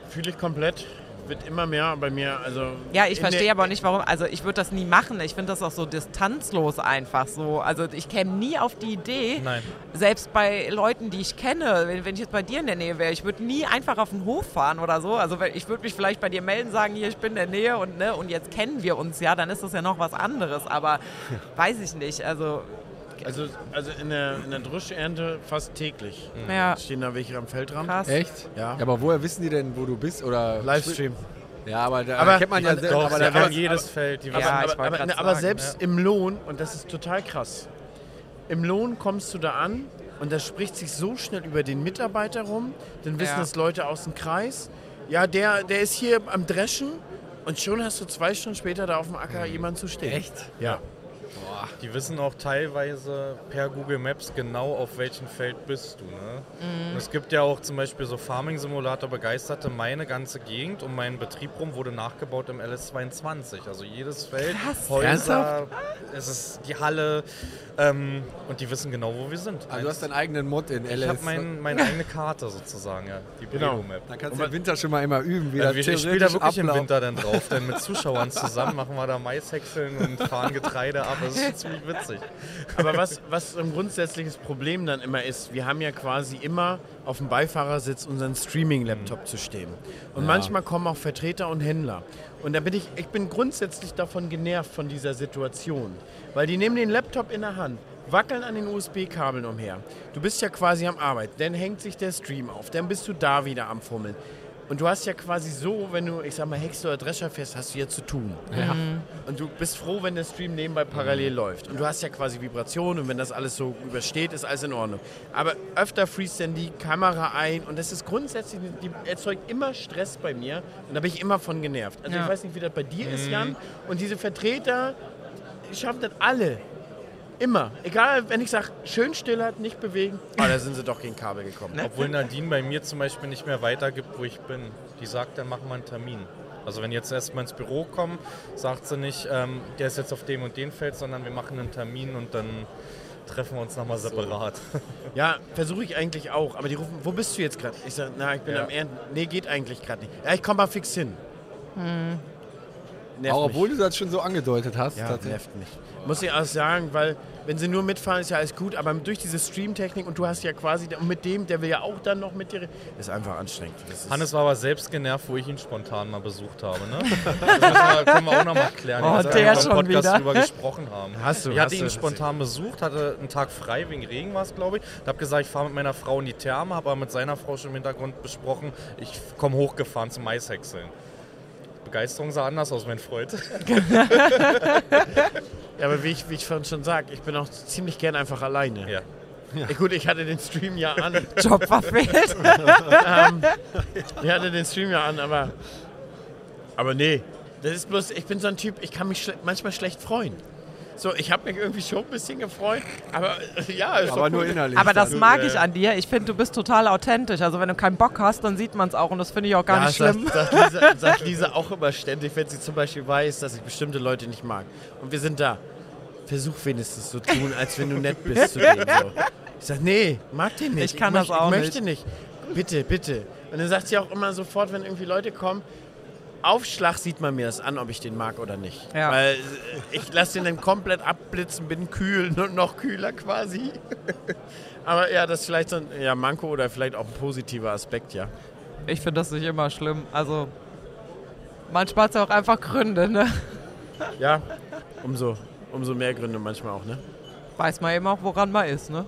Fühle ich komplett. Wird immer mehr bei mir. Also Ja, ich verstehe aber nicht, warum. Also ich würde das nie machen. Ich finde das auch so distanzlos einfach so. Also ich käme nie auf die Idee, Nein. selbst bei Leuten, die ich kenne, wenn, wenn ich jetzt bei dir in der Nähe wäre, ich würde nie einfach auf den Hof fahren oder so. Also ich würde mich vielleicht bei dir melden, sagen, hier, ich bin in der Nähe und, ne, und jetzt kennen wir uns ja, dann ist das ja noch was anderes. Aber *laughs* weiß ich nicht. Also Also, also in der, in der Druschernte fast täglich. ja, Stehen da welche am Feldrand? krass. Echt? Ja. Aber woher wissen die denn, wo du bist? Oder Livestream. Ja, aber da Aber- kennt man ja aber- Doch, aber da weiß- jedes Feld. Die Ja, aber, wollte aber, ne, aber sagen, selbst im Lohn, und das ist total krass, im Lohn kommst du da an und das spricht sich so schnell über den Mitarbeiter rum, dann wissen Ja. das Leute aus dem Kreis. Ja, der, der ist hier am Dreschen und schon hast du zwei Stunden später da auf dem Acker jemanden zu stehen. Echt? Ja. Die wissen auch teilweise per Google Maps genau, auf welchem Feld bist du. Ne? Und es gibt ja auch zum Beispiel so Farming-Simulator begeisterte. Meine ganze Gegend um meinen Betrieb rum wurde nachgebaut im LS22. Also jedes Feld, Häuser, Ernsthaft? es ist die Halle ähm, und die wissen genau, wo wir sind. Also du hast deinen eigenen Mod in LS. ich habe mein, meine eigene Karte sozusagen, ja, die Genau. Bredo-Map. Dann kannst du im Winter schon mal immer üben, wie Also das wir spielen da wirklich im abläuft. Winter dann drauf, denn mit Zuschauern zusammen machen wir da Maishäckseln und fahren Getreide ab Das ist ziemlich witzig. Aber was, was ein grundsätzliches Problem dann immer ist, wir haben ja quasi immer auf dem Beifahrersitz unseren Streaming-Laptop zu stehen. Und manchmal kommen auch Vertreter und Händler. Und da bin ich, ich bin grundsätzlich davon genervt von dieser Situation. Weil die nehmen den Laptop in der Hand, wackeln an den USB-Kabeln umher. Du bist ja quasi am Arbeit, dann hängt sich der Stream auf, dann bist du da wieder am Fummeln. Und du hast ja quasi so, wenn du, ich sag mal, Hexe oder Drescher fährst, hast du ja zu tun. Ja. Und du bist froh, wenn der Stream nebenbei parallel läuft. Und du hast ja quasi Vibrationen und wenn das alles so übersteht, ist alles in Ordnung. Aber öfter freest dann die Kamera ein und das ist grundsätzlich, die erzeugt immer Stress bei mir und da bin ich immer von genervt. Also Ja. ich weiß nicht, wie das bei dir ist, Jan. Und diese Vertreter schaffen das alle. Immer. Egal, wenn ich sage, schön still hat, nicht bewegen, oh, da sind sie doch gegen Kabel gekommen. Obwohl Nadine bei mir zum Beispiel nicht mehr weitergibt, wo ich bin. Die sagt, dann machen wir einen Termin. Also wenn jetzt erstmal ins Büro kommen, sagt sie nicht, ähm, der ist jetzt auf dem und dem Feld, sondern wir machen einen Termin und dann treffen wir uns nochmal separat. *laughs* Ja, versuche ich eigentlich auch. Aber die rufen, wo bist du jetzt gerade? Ich sage, na, ich bin Ja. am Ernten. Nee, geht eigentlich gerade nicht. Ja, ich komme mal fix hin. Nervt Auch mich. obwohl du das schon so angedeutet hast. Ja, nervt mich. Muss ich auch sagen, weil wenn sie nur mitfahren, ist ja alles gut, aber durch diese Streamtechnik und du hast ja quasi, und mit dem, der will ja auch dann noch mit dir, ist einfach anstrengend. Das ist, Hannes war aber selbst genervt, wo ich ihn spontan mal besucht habe. Ne? Das müssen wir, können wir auch nochmal klären, Oh, als wir im schon Podcast wieder. drüber gesprochen haben. Hast du, ich hast hatte ihn spontan besucht, hatte einen Tag frei, wegen Regen war es, glaube ich. Ich habe gesagt, ich fahre mit meiner Frau in die Therme, habe aber mit seiner Frau schon im Hintergrund besprochen, ich komme hochgefahren zum Maishäckseln. Begeisterung sah anders aus, mein Freund. *laughs* ja, aber wie ich, wie ich vorhin schon sage, ich bin auch ziemlich gern einfach alleine. Ja. Ja, gut, ich hatte den Stream ja an. *laughs* Job verfehlt. Ich hatte den Stream ja an, aber. Aber nee. Das ist bloß, ich bin so ein Typ, ich kann mich schle manchmal schlecht freuen. So, ich habe mich irgendwie schon ein bisschen gefreut, aber äh, ja, ist Aber nur innerlich. Aber das mag ich an dir. Ich finde, du bist total authentisch. Also wenn du keinen Bock hast, dann sieht man es auch und das finde ich auch gar ja, nicht schlimm. Sagt, sagt, Lisa, *laughs* sagt Lisa auch immer ständig, wenn sie zum Beispiel weiß, dass ich bestimmte Leute nicht mag. Und wir sind da. Versuch wenigstens so tun, als wenn du nett bist zu denen. So. Ich sag, nee, mag den nicht. Ich kann möcht- das auch Ich möchte nicht. Bitte, bitte. Und dann sagt sie auch immer sofort, wenn irgendwie Leute kommen, auf Schlag sieht man mir das an, ob ich den mag oder nicht. Ja. Weil äh, ich lasse den dann komplett abblitzen, bin kühl, nur noch kühler quasi. *laughs* Aber ja, das ist vielleicht so ein ja, Manko oder vielleicht auch ein positiver Aspekt, ja. Ich finde das nicht immer schlimm. Also manchmal hat es ja auch einfach Gründe, ne? Ja, umso, umso mehr Gründe manchmal auch, ne? Weiß man eben auch, woran man ist, ne?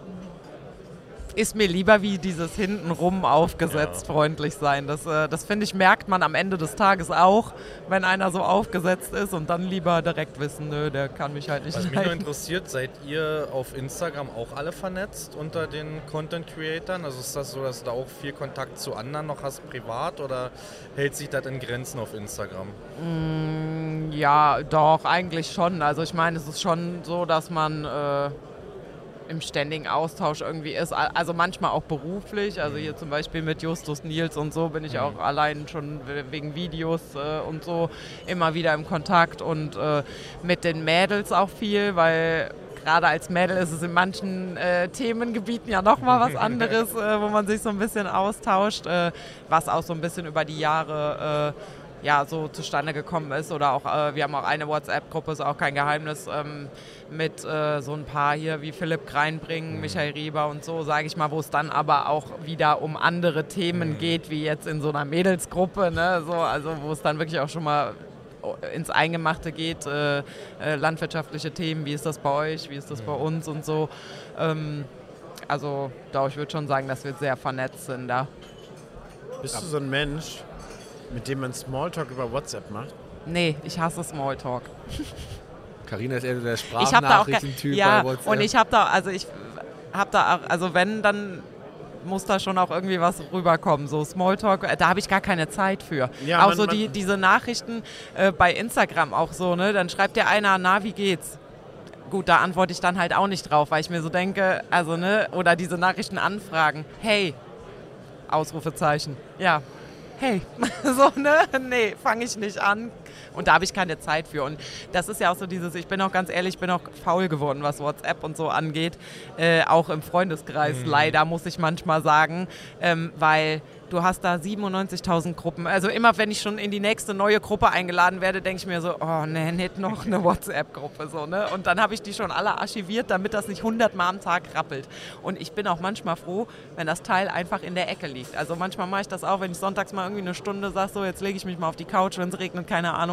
Ist mir lieber wie dieses hintenrum aufgesetzt freundlich sein. Das, äh, das finde ich, merkt man am Ende des Tages auch, wenn einer so aufgesetzt ist und dann lieber direkt wissen, nö, der kann mich halt nicht Was mich nur leiden. interessiert, seid ihr auf Instagram auch alle vernetzt unter den Content Creatern? Also ist das so, dass du da auch viel Kontakt zu anderen noch hast privat oder hält sich das in Grenzen auf Instagram? Ja, doch, eigentlich schon. Also ich meine, es ist schon so, dass man äh, im ständigen Austausch irgendwie ist. Also manchmal auch beruflich. Also hier zum Beispiel mit Justus Nils und so bin ich auch allein schon we- wegen Videos äh, und so immer wieder im Kontakt und äh, mit den Mädels auch viel, weil gerade als Mädel ist es in manchen äh, Themengebieten ja nochmal was *laughs* anderes, äh, wo man sich so ein bisschen austauscht, äh, was auch so ein bisschen über die Jahre äh, ja, so zustande gekommen ist. Oder auch, äh, wir haben auch eine WhatsApp-Gruppe, ist auch kein Geheimnis, ähm, mit äh, so ein paar hier wie Philipp Kreinbring, Michael Rieber und so, sage ich mal, wo es dann aber auch wieder um andere Themen geht, wie jetzt in so einer Mädelsgruppe, ne? so, also wo es dann wirklich auch schon mal ins Eingemachte geht, äh, äh, landwirtschaftliche Themen, wie ist das bei euch, wie ist das bei uns und so. Ähm, also doch, ich würde schon sagen, dass wir sehr vernetzt sind da. Bist du so ein Mensch, mit dem man Smalltalk über WhatsApp macht? Nee, ich hasse Smalltalk. Carina ist eher der Ich habe da auch ke- Sprachnachrichtentyp ja, bei WhatsApp. und ich habe da, also ich habe da, auch, also wenn, dann muss da schon auch irgendwie was rüberkommen. So Smalltalk, äh, da habe ich gar keine Zeit für. Ja, auch man- so die, diese Nachrichten äh, bei Instagram auch so, ne? Dann schreibt dir einer, na, wie geht's? Gut, da antworte ich dann halt auch nicht drauf, weil ich mir so denke, also, ne, oder diese Nachrichten anfragen, hey, Ausrufezeichen, ja, hey, *laughs* so, ne, nee, fange ich nicht an, Und da habe ich keine Zeit für. Und das ist ja auch so dieses, ich bin auch ganz ehrlich, ich bin auch faul geworden, was WhatsApp und so angeht. Äh, auch im Freundeskreis Mhm. leider, muss ich manchmal sagen. Ähm, weil du hast da 97.000 Gruppen. Also immer, wenn ich schon in die nächste neue Gruppe eingeladen werde, denke ich mir so, oh nee, nicht noch eine WhatsApp-Gruppe. So, ne? Und dann habe ich die schon alle archiviert, damit das nicht 100 Mal am Tag rappelt. Und ich bin auch manchmal froh, wenn das Teil einfach in der Ecke liegt. Also manchmal mache ich das auch, wenn ich sonntags mal irgendwie eine Stunde sage, so jetzt lege ich mich mal auf die Couch, wenn es regnet, keine Ahnung.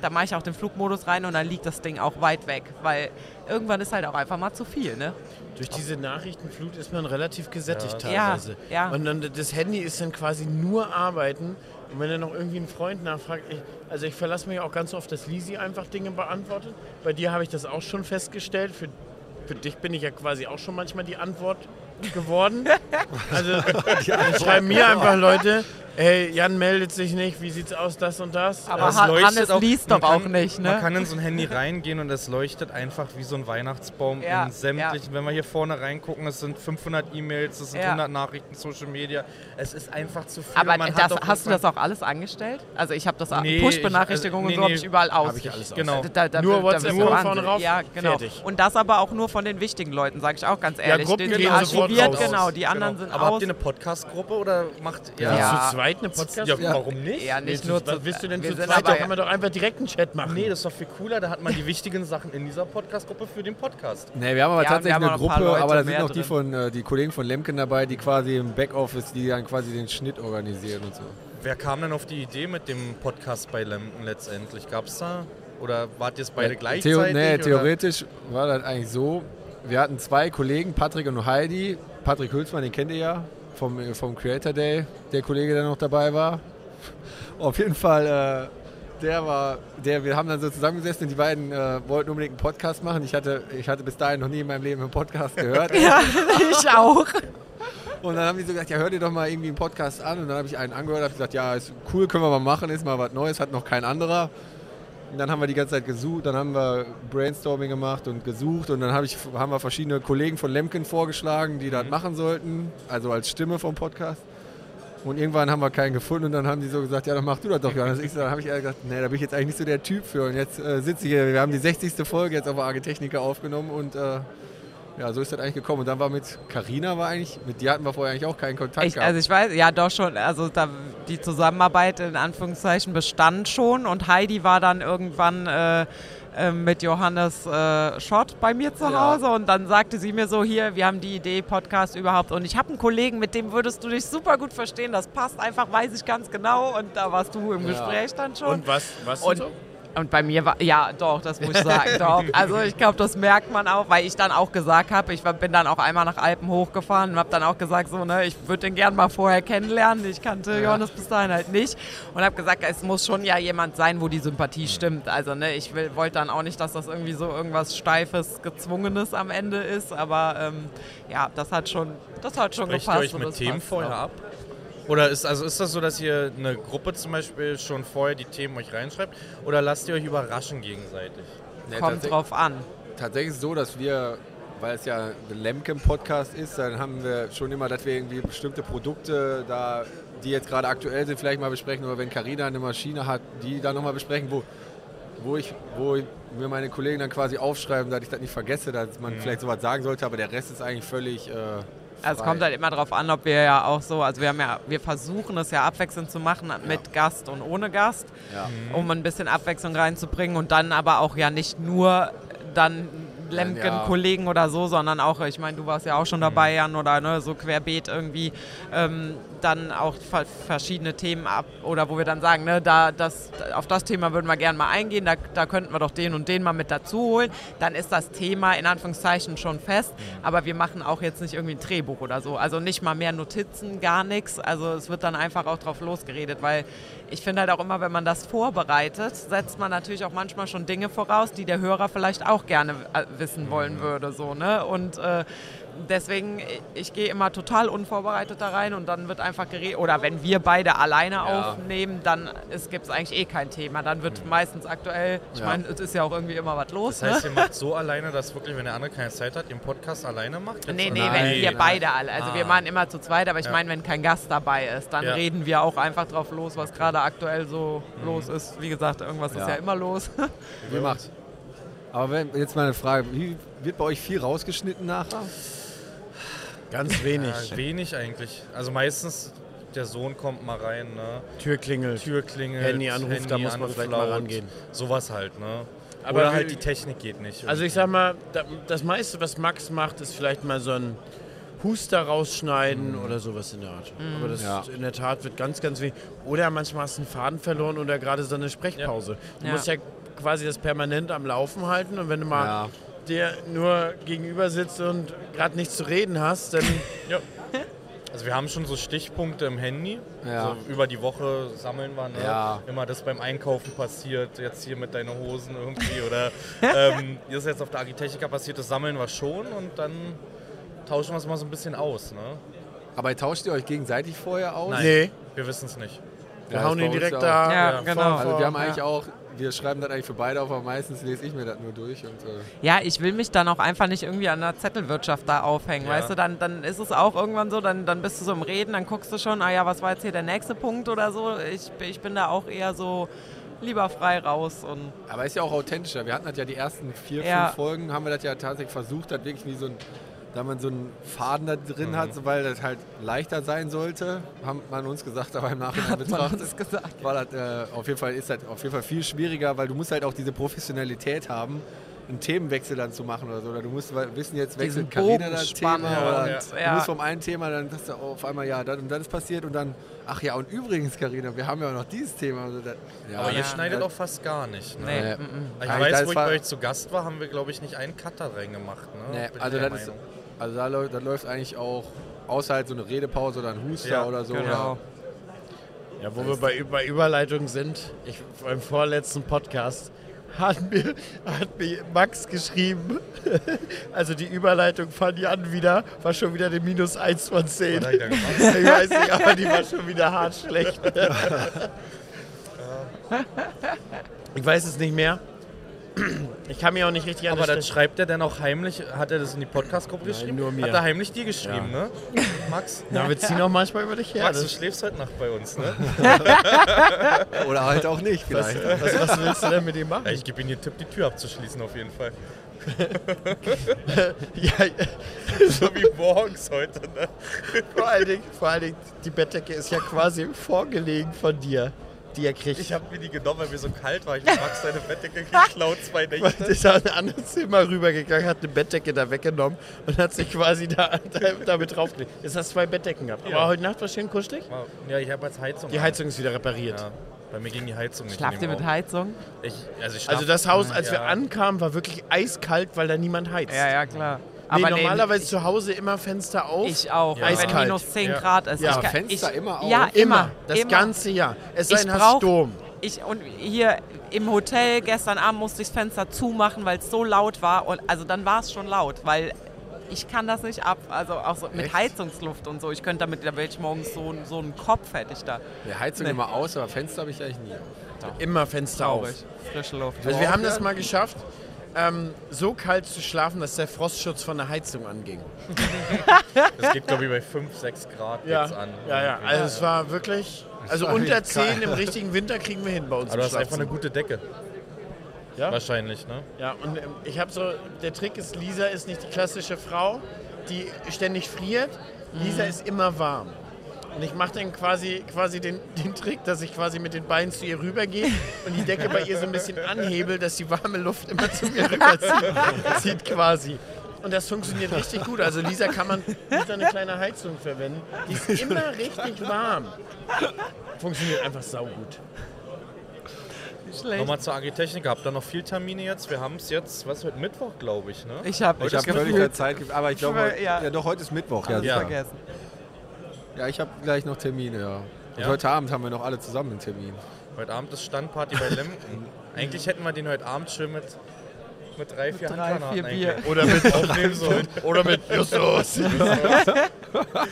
Da mache ich auch den Flugmodus rein und dann liegt das Ding auch weit weg. Weil irgendwann ist halt auch einfach mal zu viel, ne? Durch diese Nachrichtenflut ist man relativ gesättigt Ja. teilweise. Ja, ja. Und dann das Handy ist dann quasi nur arbeiten. Und wenn dann noch irgendwie ein Freund nachfragt, ich, also ich verlasse mich auch ganz oft, dass Lisi einfach Dinge beantwortet. Bei dir habe ich das auch schon festgestellt. Für, für dich bin ich ja quasi auch schon manchmal die Antwort geworden. *laughs* Also schreiben mir einfach Leute, hey, Jan meldet sich nicht, wie sieht's aus, das und das. Aber Es Ha- leuchtet Hannes auch- liest man doch auch kann- nicht, ne? Man kann in so ein Handy reingehen und es leuchtet einfach wie so ein Weihnachtsbaum Ja, in sämtlichen. Wenn wir hier vorne reingucken, es sind 500 E-Mails, es sind Ja. 100 Nachrichten, Social Media. Es ist einfach zu viel. Aber Man das, hat auch hast du das auch alles angestellt? Also ich habe das Nee, Push-Benachrichtigungen ich- und so nee, habe nee. ich überall aus. Hab ich alles aus. Genau. Da, da, Nur WhatsApp, nur Wahnsinn. vorne rauf, Ja, genau. fertig. Und das aber auch nur von den wichtigen Leuten, sage ich auch ganz ehrlich. Gruppen die, die gehen sofort archiviert, raus. genau. Die anderen Genau. sind Aber aus. habt ihr eine Podcast-Gruppe oder macht ihr Ja. Zu zweit eine Podcast? Ja, warum nicht? ja, Nee, nicht zu, nur was zu, willst du denn zu zweit? Da kann man doch einfach direkt einen Chat machen. Nee, das ist doch viel cooler. Da hat man die wichtigen Sachen in dieser Podcast-Gruppe für den Podcast. Ne, wir haben aber Ja, tatsächlich haben eine Gruppe, Leute aber da sind noch die von äh, die Kollegen von Lemken dabei, die quasi im Backoffice, die dann quasi den Schnitt organisieren und so. Wer kam denn auf die Idee mit dem Podcast bei Lemken letztendlich? Gab es da? Oder wart ihr es beide gleichzeitig? Theo, nee, oder? theoretisch war das eigentlich so. Wir hatten zwei Kollegen, Patrick und Heidi. Patrick Hülsmann, den kennt ihr ja vom, äh, vom Creator Day, der Kollege, der noch dabei war. *laughs* Auf jeden Fall, äh, der war, der, wir haben dann so zusammengesessen und die beiden äh, wollten unbedingt einen Podcast machen. Ich hatte, ich hatte bis dahin noch nie in meinem Leben einen Podcast gehört. *laughs* Ja, ich auch. Und dann haben die so gesagt, ja, hör dir doch mal irgendwie einen Podcast an. Und dann habe ich einen angehört, habe gesagt, ja, ist cool, können wir mal machen, ist mal was Neues, hat noch kein anderer. Und dann haben wir die ganze Zeit gesucht, dann haben wir Brainstorming gemacht und gesucht und dann hab ich, haben wir verschiedene Kollegen von Lemken vorgeschlagen, die das machen sollten, also als Stimme vom Podcast. Und irgendwann haben wir keinen gefunden und dann haben die so gesagt, ja, dann mach du das doch, Johannes. Ich dann habe ich gesagt, nee, da bin ich jetzt eigentlich nicht so der Typ für. Und jetzt äh, sitze ich hier, wir haben die 60. Folge jetzt auf der AG Techniker aufgenommen und äh, ja, so ist das eigentlich gekommen. Und dann war mit Carina war eigentlich, mit dir hatten wir vorher eigentlich auch keinen Kontakt Ich, gehabt. also ich weiß, ja doch schon, also da, die Zusammenarbeit in Anführungszeichen bestand schon und Heidi war dann irgendwann äh, äh, mit Johannes äh, Schott bei mir zu Ja. Hause und dann sagte sie mir so, hier, wir haben die Idee, Podcast überhaupt und ich habe einen Kollegen, mit dem würdest du dich super gut verstehen, das passt einfach, weiß ich ganz genau und da warst du im Ja. Gespräch dann schon. Und was, was Und- so? Und bei mir war, ja, doch, das muss ich sagen, *laughs* doch. Also ich glaube, das merkt man auch, weil ich dann auch gesagt habe, ich bin dann auch einmal nach Alpen hochgefahren und habe dann auch gesagt, so, ne, ich würde den gern mal vorher kennenlernen. Ich kannte Johannes bis dahin halt nicht und habe gesagt, es muss schon ja jemand sein, wo die Sympathie stimmt. Also, ne, ich wollte dann auch nicht, dass das irgendwie so irgendwas Steifes, Gezwungenes am Ende ist, aber ähm, ja, das hat schon, das hat schon Sprecht ihr gepasst. euch mit Themen vorher ab? Oder ist, also ist das so, dass ihr eine Gruppe zum Beispiel schon vorher die Themen euch reinschreibt? Oder lasst ihr euch überraschen gegenseitig? Nee, Kommt drauf an. Tatsächlich ist es so, dass wir, weil es ja ein Lemken-Podcast ist, dann haben wir schon immer, dass wir irgendwie bestimmte Produkte da, die jetzt gerade aktuell sind, vielleicht mal besprechen. Oder wenn Carina eine Maschine hat, die dann nochmal besprechen, wo, wo, ich, wo mir meine Kollegen dann quasi aufschreiben, dass ich das nicht vergesse, dass man vielleicht sowas sagen sollte, aber der Rest ist eigentlich völlig. Äh, Also es kommt halt immer darauf an, ob wir ja auch so, also wir haben ja, wir versuchen es ja abwechselnd zu machen mit Gast und ohne Gast, Ja. um ein bisschen Abwechslung reinzubringen und dann aber auch ja nicht nur dann ja. Lemken-Kollegen oder so, sondern auch, ich meine, du warst ja auch schon dabei, Jan, oder ne, so querbeet irgendwie, ähm, dann auch ver verschiedene Themen ab oder wo wir dann sagen, ne, da, das, auf das Thema würden wir gerne mal eingehen, da, da könnten wir doch den und den mal mit dazu holen, dann ist das Thema in Anführungszeichen schon fest, aber wir machen auch jetzt nicht irgendwie ein Drehbuch oder so, also nicht mal mehr Notizen, gar nichts, also es wird dann einfach auch drauf losgeredet, weil ich finde halt auch immer, wenn man das vorbereitet, setzt man natürlich auch manchmal schon Dinge voraus, die der Hörer vielleicht auch gerne äh, wissen wollen würde. So, ne? Und äh, deswegen, ich, gehe immer total unvorbereitet da rein und dann wird einfach geredet. Oder wenn wir beide alleine Ja. aufnehmen, dann gibt es eigentlich eh kein Thema. Dann wird meistens aktuell, ich Ja. meine, es ist ja auch irgendwie immer was los. Das heißt, ne? ihr macht so alleine, dass wirklich, wenn der andere keine Zeit hat, ihr einen Podcast alleine macht? Jetzt Nee, nee, Nein, wenn wir beide alle. Also Ah. wir machen immer zu zweit, aber ich Ja. meine, wenn kein Gast dabei ist, dann Ja. reden wir auch einfach drauf los, was gerade aktuell so los ist. Wie gesagt, irgendwas ist Ja. ja immer los. *laughs* Wie macht? Aber wenn, jetzt mal eine Frage, wie wird bei euch viel rausgeschnitten nachher? Ganz wenig. Ja, wenig eigentlich. Also meistens, der Sohn kommt mal rein, ne? Tür klingelt. Tür klingelt, Handy anruft, da muss man vielleicht mal rangehen. Sowas halt, ne? Aber Oder halt die Technik geht nicht. Also ich sag mal, da- das meiste, was Max macht, ist vielleicht mal so ein Huster rausschneiden oder sowas in der Art. Aber das Ja. in der Tat wird ganz, ganz wenig. Oder manchmal hast du einen Faden verloren oder gerade so eine Sprechpause. Du Ja. musst ja quasi das permanent am Laufen halten und wenn du mal Ja. Dir nur gegenüber sitzt und gerade nichts zu reden hast, dann *laughs* ja. Also wir haben schon so Stichpunkte im Handy. Ja. Also über die Woche sammeln wir, ne? Ja. Immer das beim Einkaufen passiert, jetzt hier mit deinen Hosen irgendwie oder *laughs* ähm, das ist jetzt auf der Agitechnica passiert, das sammeln wir schon und dann tauschen wir es mal so ein bisschen aus, ne? Aber tauscht ihr euch gegenseitig vorher aus? Nein. nee, Wir wissen es nicht. wir Ja, hauen ihn direkt da. Ja, genau. Also wir haben Ja. eigentlich auch, wir schreiben das eigentlich für beide auf, aber meistens lese ich mir das nur durch. Und, äh, Ja, ich will mich dann auch einfach nicht irgendwie an der Zettelwirtschaft da aufhängen, Ja. weißt du, dann, dann ist es auch irgendwann so, dann, dann bist du so im Reden, dann guckst du schon, ah ja, was war jetzt hier der nächste Punkt oder so. Ich, ich bin da auch eher so lieber frei raus und aber ist ja auch authentischer. Wir hatten das ja die ersten vier, Ja. fünf Folgen, haben wir das ja tatsächlich versucht, das wirklich wie so ein, da man so einen Faden da drin hat, so, weil das halt leichter sein sollte, haben man uns gesagt, aber im Nachhinein hat man betrachtet. uns gesagt. war das äh, auf jeden Fall ist das auf jeden Fall viel schwieriger, weil du musst halt auch diese Professionalität haben, einen Themenwechsel dann zu machen oder so. Oder du musst wissen, jetzt wechselt Bogen das Thema. Oder und, Du ja. musst vom einen Thema, dann hast du auf einmal, ja, das und das ist passiert und dann, ach ja, und übrigens, Carina, wir haben ja auch noch dieses Thema. Also das, ja, Aber ihr Ja. schneidet auch fast gar nicht. Ne? Nee. Ich Ja, weiß, wo ich bei euch zu Gast war, haben wir, glaube ich, nicht einen Cutter reingemacht. Ne? Nee, also das ist. Also da, läuft, das läuft eigentlich auch außer halt so eine Redepause oder ein Huster Ja, oder so. Genau. Ja, wo wir bei, bei Überleitung sind, ich, beim vorletzten Podcast hat mir, hat mir Max geschrieben, *laughs* also die Überleitung von Jan wieder, war schon wieder eine minus 1 von 10. Was hat er gemacht? Ich weiß nicht, aber die war schon wieder hart schlecht. *laughs* Ich weiß es nicht mehr. Ich kann mir auch nicht richtig an Aber das schreibt er dann auch heimlich, hat er das in die Podcast-Gruppe geschrieben? nur mir. Hat er heimlich dir geschrieben, ne? *laughs* Max? Na, wir ziehen auch manchmal über dich her. Max, du Das, schläfst heute Nacht bei uns, ne? *laughs* Oder halt auch nicht was, vielleicht. was, was willst du denn mit ihm machen? Ja, ich gebe ihm den Tipp, die Tür abzuschließen auf jeden Fall. *laughs* Ja, So wie morgens heute, ne? vor, allen Dingen, vor allen Dingen, die Bettdecke ist ja quasi vorgelegen von dir, die er kriegt. Ich habe mir die genommen, weil mir so kalt war. Ich hab Max seine Bettdecke geklaut, zwei *laughs* Nächte. ist in ein anderes Zimmer rübergegangen, hat eine Bettdecke da weggenommen und hat sich quasi da, da damit draufgelegt. Jetzt hast du zwei Bettdecken gehabt. Ja. Aber heute Nacht war schön kuschelig. Ja, ich habe als Heizung. Die. Heizung ist wieder repariert. Ja, bei mir ging die Heizung nicht. Schlaft ihr mit. Heizung? Ich, also, ich schlaf, Also das Haus, als wir Ja. ankamen, war wirklich eiskalt, weil da niemand heizt. Ja, ja, klar. Nee, nee, normalerweise zu Hause immer Fenster auf. Ich auch, Ja. wenn Eiskalt. minus 10 Ja. Grad ist. Ja, ich Aber kann- Fenster ich, immer auf? Ja, immer. immer. Das immer. ganze Jahr. Es sei Ich denn, hast Dom. Ich, und hier im Hotel gestern Abend musste ich das Fenster zumachen, weil es so laut war. Und also dann war es schon laut, weil ich kann das nicht ab. Also auch so mit Echt? Heizungsluft und so. Ich könnte damit, da wäre ich morgens so, so einen Kopf hätte ich da. Die Heizung Nee. immer aus, aber Fenster habe ich eigentlich nie. Immer Fenster auf. Traurig. Frische Luft. Also wir haben das mal geschafft, ähm, so kalt zu schlafen, dass der Frostschutz von der Heizung anging. Das geht, glaube ich, bei 5, 6 Grad jetzt an. ja, ja. Also es war wirklich, also war unter wirklich kalt. 10 im richtigen Winter kriegen wir hin bei uns Aber du hast einfach eine gute Decke. Ja? Wahrscheinlich, ne? Ja, und ähm, ich habe so, der Trick ist, Lisa ist nicht die klassische Frau, die ständig friert. Lisa ist immer warm. Und ich mache dann quasi, quasi den, den Trick, dass ich quasi mit den Beinen zu ihr rübergehe und die Decke bei ihr so ein bisschen anhebel, dass die warme Luft immer zu mir rüberzieht *laughs* zieht quasi. Und das funktioniert richtig gut. Also Lisa kann man so eine kleine Heizung verwenden. Die ist immer richtig warm. Funktioniert einfach saugut. Schlecht. Nochmal zur Agritechnik. Habt ihr noch viel Termine jetzt? Wir haben es jetzt, was heute Mittwoch, glaube ich, ne? Ich habe Ich habe völlig Zeit, aber ich glaube, ja. ja. doch, heute ist Mittwoch. Ja, Ja. vergessen. Ja ich habe gleich noch Termine, ja. Und Ja? heute Abend haben wir noch alle zusammen einen Termin. Heute Abend ist Standparty bei Lemken. *laughs* Eigentlich hätten wir den heute Abend schön mit Mit drei, vier drei, Handgranaten vier Bier. Oder mit, *laughs* Aufnehmen sollen. oder mit Justus.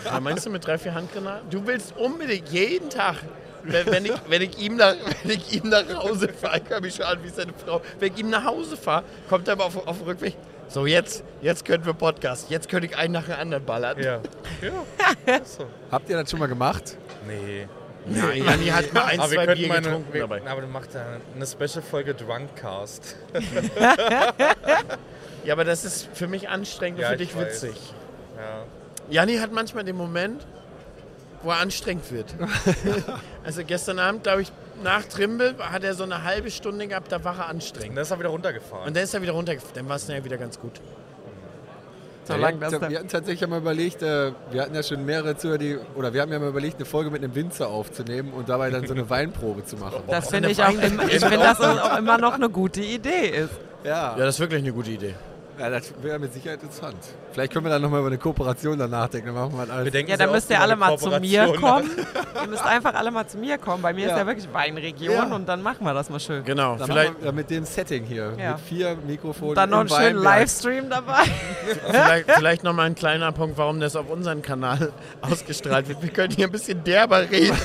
ja, *laughs* meinst du mit drei, vier Handgranaten? Du willst unbedingt jeden Tag, wenn, wenn, ich, wenn, ich ihm nach, wenn ich ihm nach Hause fahre, ich höre mich schon an wie seine Frau, wenn ich ihm nach Hause fahre, kommt er aber auf, auf den Rückweg. So, jetzt, jetzt können wir Podcast. Jetzt könnte ich einen nach dem anderen ballern. Ja. Ja. So. Habt ihr das schon mal gemacht? Nee. Ja, Janni hat mal ein, Aber zwei Bier mal eine, getrunken wir, dabei. aber du machst ja eine Special-Folge Drunkcast. *laughs* Ja, aber das ist für mich anstrengend Ja, und für ich dich weiß. witzig. Ja. Janni hat manchmal den Moment, wo er anstrengend wird. *laughs* also gestern Abend, glaube ich, nach Trimble hat er so eine halbe Stunde gehabt, da war er Und anstrengend. dann ist er wieder runtergefahren. Und dann ist er wieder runtergefallen. Dann war es ja wieder ganz gut. Solange wir, das wir hatten tatsächlich mal überlegt, äh, wir hatten ja schon mehrere Zuhörer, die, oder wir haben ja mal überlegt, eine Folge mit einem Winzer aufzunehmen und dabei dann so eine *laughs* Weinprobe zu machen. Das finde ich auch, im, *laughs* ich finde das auch immer noch eine gute Idee ist. Ja, Ja, das ist wirklich eine gute Idee. Ja das wäre mit Sicherheit interessant. Vielleicht können wir dann nochmal über eine Kooperation dann nachdenken. Dann machen wir halt alles. Wir denken Ja, dann müsst ihr alle mal zu mir kommen. *laughs* ihr müsst einfach alle mal zu mir kommen. Bei mir ist Ja. ja wirklich Weinregion Ja. und dann machen wir das mal schön. Genau. Dann Vielleicht, wir, ja, mit dem Setting hier, Ja. mit vier Mikrofonen Dann noch einen schönen Weinberg. Livestream dabei. *laughs* vielleicht, vielleicht noch mal ein kleiner Punkt, warum das auf unseren Kanal *laughs* ausgestrahlt wird. Wir können hier ein bisschen derber reden.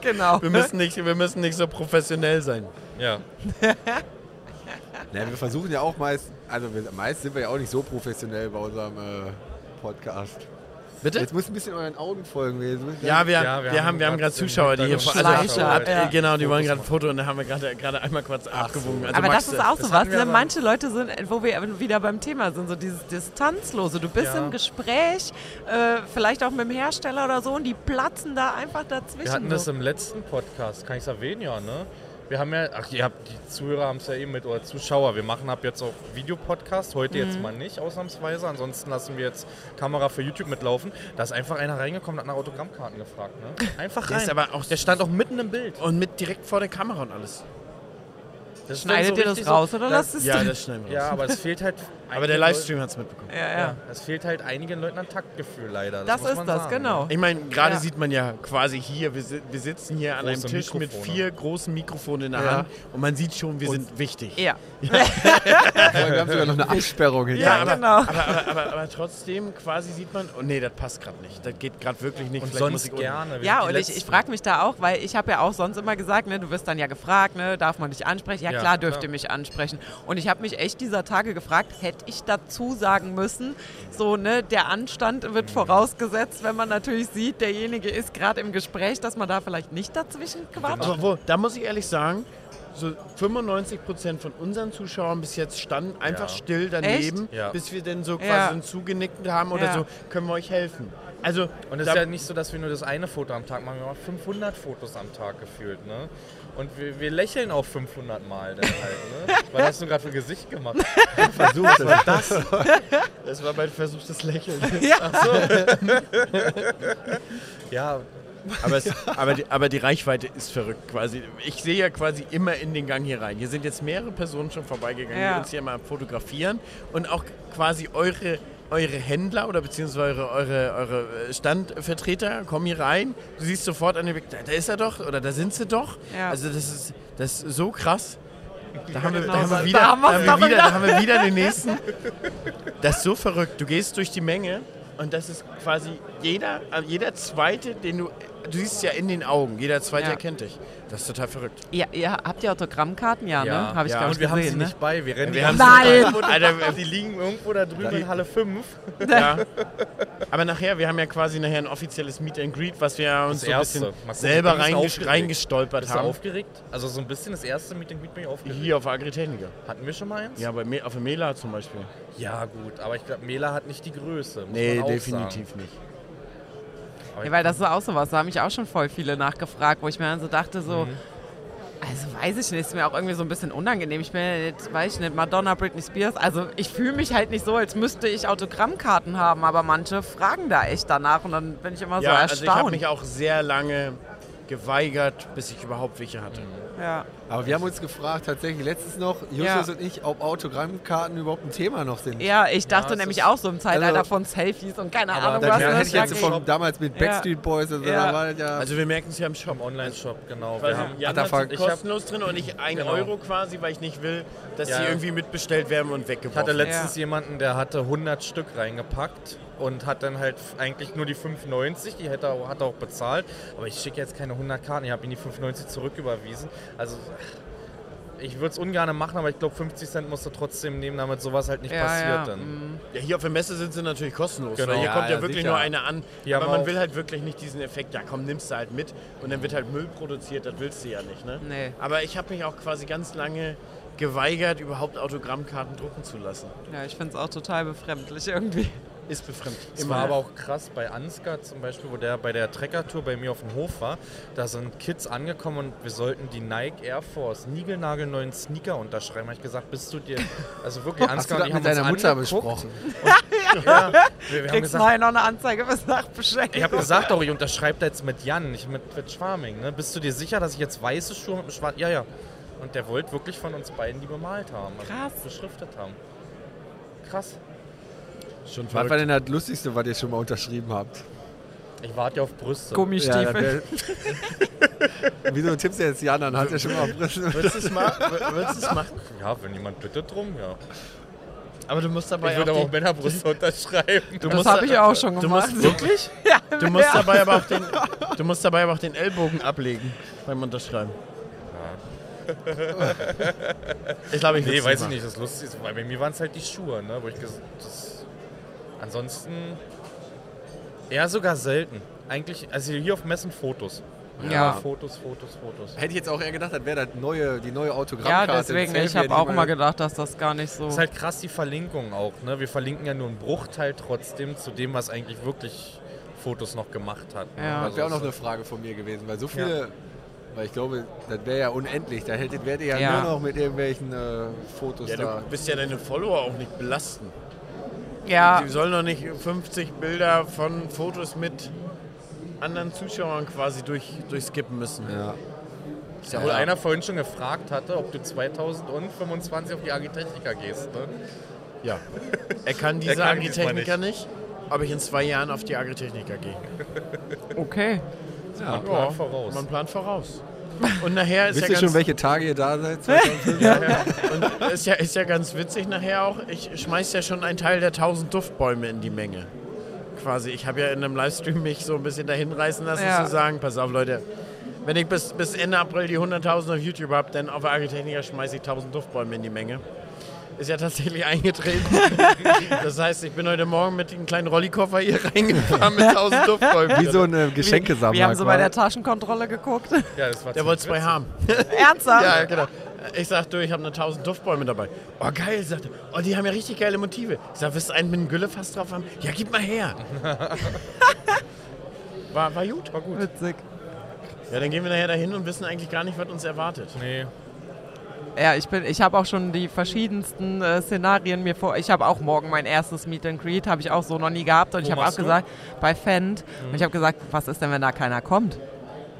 genau. Wir müssen nicht, wir müssen nicht so professionell sein. Ja. Ja, wir versuchen ja auch meist, also wir, meist sind wir ja auch nicht so professionell bei unserem äh, Podcast. Bitte? Jetzt muss ein bisschen euren Augen folgen. Wir müssen- Ja, wir, Ja, wir, wir haben, haben wir haben gerade Zuschauer, die hier also, ab, ja. genau, die wollen gerade ein Foto und da haben wir gerade gerade einmal kurz abgewogen. Also aber Max, das ist auch so das was. Ne? Manche Leute sind, wo wir wieder beim Thema sind, so dieses Distanzlose. Du bist Ja. im Gespräch, äh, vielleicht auch mit dem Hersteller oder so, und die platzen da einfach dazwischen. Wir hatten das so. im letzten Podcast, kann ich es erwähnen, ja, ne? Wir haben ja, ach, ihr habt, die Zuhörer haben es ja eben mit, oder Zuschauer, wir machen ab jetzt auch Videopodcast, heute Mhm. jetzt mal nicht, ausnahmsweise, ansonsten lassen wir jetzt Kamera für YouTube mitlaufen. Da ist einfach einer reingekommen, hat nach Autogrammkarten gefragt, ne? Einfach Der rein. ist aber auch Der stand auch mitten im Bild. und mit direkt vor der Kamera und alles. Das Schneidet so ihr das raus so, oder das- lasst es Ja, das schneiden wir Ja, raus. aber es fehlt halt. *laughs* Aber der Livestream hat es mitbekommen. Ja, ja. Ja, es fehlt halt einigen Leuten an Taktgefühl leider. Das muss ist man das, sagen, genau. Ich meine, gerade Ja. sieht man ja quasi hier, wir, wir sitzen hier an einem Große Tisch mit Mikrofone. vier großen Mikrofonen in der Ja. Hand und man sieht schon, wir sind wichtig. *laughs* Ja. wir haben sogar noch eine *laughs* Absperrung hinter. Ja, aber, genau. aber, aber, aber, aber trotzdem quasi sieht man, oh nee, das passt gerade nicht. Das geht gerade wirklich nicht. Und Vielleicht muss sonst gerne. Ja, und ich, frage mich da auch, weil ich habe ja auch sonst immer gesagt, ne, du wirst dann ja gefragt, ne, darf man dich ansprechen? Ja, Ja, klar, dürft klar. ihr mich ansprechen. Und ich habe mich echt dieser Tage gefragt, hätte ich dazu sagen müssen, so, ne, der Anstand wird vorausgesetzt, wenn man natürlich sieht, derjenige ist gerade im Gespräch, dass man da vielleicht nicht dazwischen quatscht. Aber wo, da muss ich ehrlich sagen, so 95% von unseren Zuschauern bis jetzt standen einfach Ja. still daneben? Ja. bis wir dann so quasi Ja. so zugenickt haben oder Ja. so, können wir euch helfen. Also, Und es ist ja nicht so, dass wir nur das eine Foto am Tag machen, wir machen 500 Fotos am Tag gefühlt, ne? Und wir, wir lächeln auch 500 Mal dann halt, ne? *laughs* Was hast du gerade für ein Gesicht gemacht? *laughs* Versucht es. das, das war mein versuchtes Lächeln. *laughs* Ja, Aber, es, aber, die, aber die Reichweite ist verrückt quasi. Ich sehe ja quasi immer in den Gang hier rein. Hier sind jetzt mehrere Personen schon vorbeigegangen, Ja. die uns hier mal fotografieren und auch quasi eure, eure Händler oder beziehungsweise eure, eure, eure Standvertreter kommen hier rein. Du siehst sofort an dem Weg, da, ist er doch oder da sind sie doch. Ja. Also das ist, das ist so krass. Da haben wir, da haben so. wir wieder, Da haben wir's da haben doch wir wieder, wieder. da haben wir wieder den nächsten. Das ist so verrückt. Du gehst durch die Menge und das ist quasi jeder, also jeder zweite, den du, du siehst es ja in den Augen, jeder zweite Ja. erkennt dich. Das ist total verrückt. Ja, ihr, habt ihr Autogrammkarten? Ja, Ja. ne? Habe ich, Ja. und wir haben sie gesehen. Ne? nicht bei. Wir rennen Wir die haben ganze sie-. Nein! Alter, Die liegen irgendwo da drüben in Halle 5. *laughs* ja. Aber nachher, wir haben ja quasi nachher ein offizielles Meet and Greet, was wir uns Das so ein erste. bisschen gucken, selber ich bin ein bisschen reinges aufgeregt. reingestolpert Bist du haben. aufgeregt? Also so ein bisschen das erste Meeting bin ich aufgeregt. Hier auf der Agritechniker. Hatten wir schon mal eins? Ja, bei Me auf Mela zum Beispiel. Ja, gut. Aber ich glaube, Mela hat nicht die Größe. Muss Nee, man auch definitiv Sagen. nicht. Ja, weil das ist auch sowas, da haben mich auch schon voll viele nachgefragt, wo ich mir dann so dachte, so, Mhm. also weiß ich nicht, ist mir auch irgendwie so ein bisschen unangenehm. Ich bin jetzt, weiß ich nicht, Madonna, Britney Spears, also ich fühle mich halt nicht so, als müsste ich Autogrammkarten haben, aber manche fragen da echt danach und dann bin ich immer Ja, so also ich habe erstaunt. mich auch sehr lange geweigert, bis ich überhaupt welche hatte. Ja. Aber wir haben uns gefragt, tatsächlich letztens noch, Justus und ich, ob Autogrammkarten überhaupt ein Thema noch sind. Ja, ich dachte es nämlich ist- auch so im Zeitalter Also- von Selfies und keine Aber Ahnung was. Ja, ne? ich jetzt von damals mit Ja. Backstreet Boys und so, Ja. ja. Also wir merken es ja im Shop. Im Online-Shop, genau. Weil Wir haben, ich hab- kostenlos drin und ich 1 Genau. Euro quasi, weil ich nicht will, dass Ja. sie irgendwie mitbestellt werden und Ich weggeworfen hatte werden. letztens jemanden, der hatte 100 Stück reingepackt und hat dann halt eigentlich nur die 5,90, die hätte er, hat er auch bezahlt. Aber ich schicke jetzt keine 100 Karten, ich habe ihm die 5,90 zurücküberwiesen. Also ich würde es ungern machen, aber ich glaube 50 Cent musst du trotzdem nehmen, damit sowas halt nicht Ja, passiert ja. dann. mm. Ja, hier auf der Messe sind sie natürlich kostenlos. Genau. Weil hier Ja, kommt ja, wirklich sicher. nur eine an. Hier aber man will halt wirklich nicht diesen Effekt, ja komm, nimmst du halt mit und dann wird halt Müll produziert, das willst du ja nicht. Ne? Nee. Aber ich habe mich auch quasi ganz lange geweigert, überhaupt Autogrammkarten drucken zu lassen. Ja, ich finde es auch total befremdlich irgendwie. Ist befremdlich. Es war aber auch krass bei Ansgar zum Beispiel, wo der bei der Trekker-Tour bei mir auf dem Hof war. Da sind Kids angekommen und wir sollten die Nike Air Force niegelnagelneuen Sneaker unterschreiben. Habe ich gesagt, bist du dir. Also wirklich, *laughs* Ansgar das und mit haben deiner uns Mutter besprochen? *laughs* Ja, wir, wir haben Kriegst gesagt, nachher noch eine Anzeige bis Nachbescheid. ich habe gesagt auch, ich unterschreibe da jetzt mit Jan, nicht mit, mit Schwarming. Ne? Bist du dir sicher, dass ich jetzt weiße Schuhe mit einem schwarzen. Ja, ja. Und der wollte wirklich von uns beiden die bemalt haben. Also Krass. Beschriftet haben. Krass. Schon Was war denn das Lustigste, was ihr schon mal unterschrieben habt? Ich warte ja auf Brüste. Gummistiefel. Ja, *laughs* Wieso tippst du jetzt Jan an? Hat er schon mal Brüste? Würdest du es du machen? Ja, wenn jemand bittet drum, ja. Aber du musst dabei Ich würde auch aber die- auch Männerbrüste unterschreiben. Du das habe ich ja auch schon Du gemacht. musst wirklich? *laughs* ja, Du musst ja. dabei aber auch den, *laughs* du musst dabei aber auch den Ellbogen ablegen beim Unterschreiben. Ich glaube, ich Nee, weiß ich nicht. Das Lustige ist, weil bei mir waren es halt die Schuhe, ne? Wo ich das, ansonsten eher sogar selten. Eigentlich, also hier auf Messen Fotos. Ja. Immer Fotos, Fotos, Fotos. Hätte ich jetzt auch eher gedacht, das wäre das neue, die neue Ja, Autogrammkarte. deswegen, Selfie, ich habe auch immer gedacht, dass das gar nicht so. Das ist halt krass die Verlinkung auch, ne? Wir verlinken ja nur einen Bruchteil trotzdem zu dem, was eigentlich wirklich Fotos noch gemacht hat. ne? Ja. Das wäre auch noch Also eine Frage von mir gewesen, weil so viele, weil ich glaube, das wäre ja unendlich. Da hättet werdet ihr ja, Ja. nur noch mit irgendwelchen äh, Fotos Ja, da. du bist ja deine Follower auch nicht belasten. Ja, Die sollen doch nicht 50 Bilder von Fotos mit anderen Zuschauern quasi durch, durchskippen müssen. Ja. Ist ja Obwohl auch einer vorhin schon gefragt hatte, ob du 2025 auf die Agitechnica gehst. Ne? Ja. *laughs* Er kann diese kann diesmal Agritechniker nicht. ob ich in zwei Jahren auf die Agritechniker gehe. okay. Man plant voraus. Man plant voraus. Und nachher ist Wisst ja ihr ganz, schon, welche Tage ihr da seid? 2005? Ja, ja. Und ist ja, ist ja ganz witzig nachher auch. Ich schmeiß ja schon einen Teil der 1000 Duftbäume in die Menge. Quasi. Ich habe ja in einem Livestream mich so ein bisschen dahin reißen lassen, Ja. zu sagen: Pass auf, Leute, wenn ich bis, bis Ende April die 100.000 auf YouTube habe, dann auf der Agritechniker schmeiße ich 1000 Duftbäume in die Menge. Ist ja tatsächlich eingetreten. *laughs* das heißt, ich bin heute Morgen mit einem kleinen Rollikoffer hier reingefahren mit 1000 Duftbäumen. Wie so eine Geschenkesammlung. Wir haben so bei der Taschenkontrolle geguckt. Ja, das war Der wollte zwei haben. Ernsthaft? Ja, genau. Ich sag, du, ich habe eine 1000 Duftbäume dabei. Oh, geil, sagt er. Oh, die haben ja richtig geile Motive. Ich sag, willst du einen mit einem Güllefass drauf haben? Ja, gib mal her. *laughs* war, war gut, war gut. Witzig. Ja, dann gehen wir nachher dahin und wissen eigentlich gar nicht, was uns erwartet. Nee, Ja, ich bin, ich habe auch schon die verschiedensten äh, Szenarien mir vor. Ich habe auch morgen mein erstes Meet and Greet, habe ich auch so noch nie gehabt und Wo ich habe auch du? gesagt bei Fendt und ich habe gesagt, was ist denn, wenn da keiner kommt?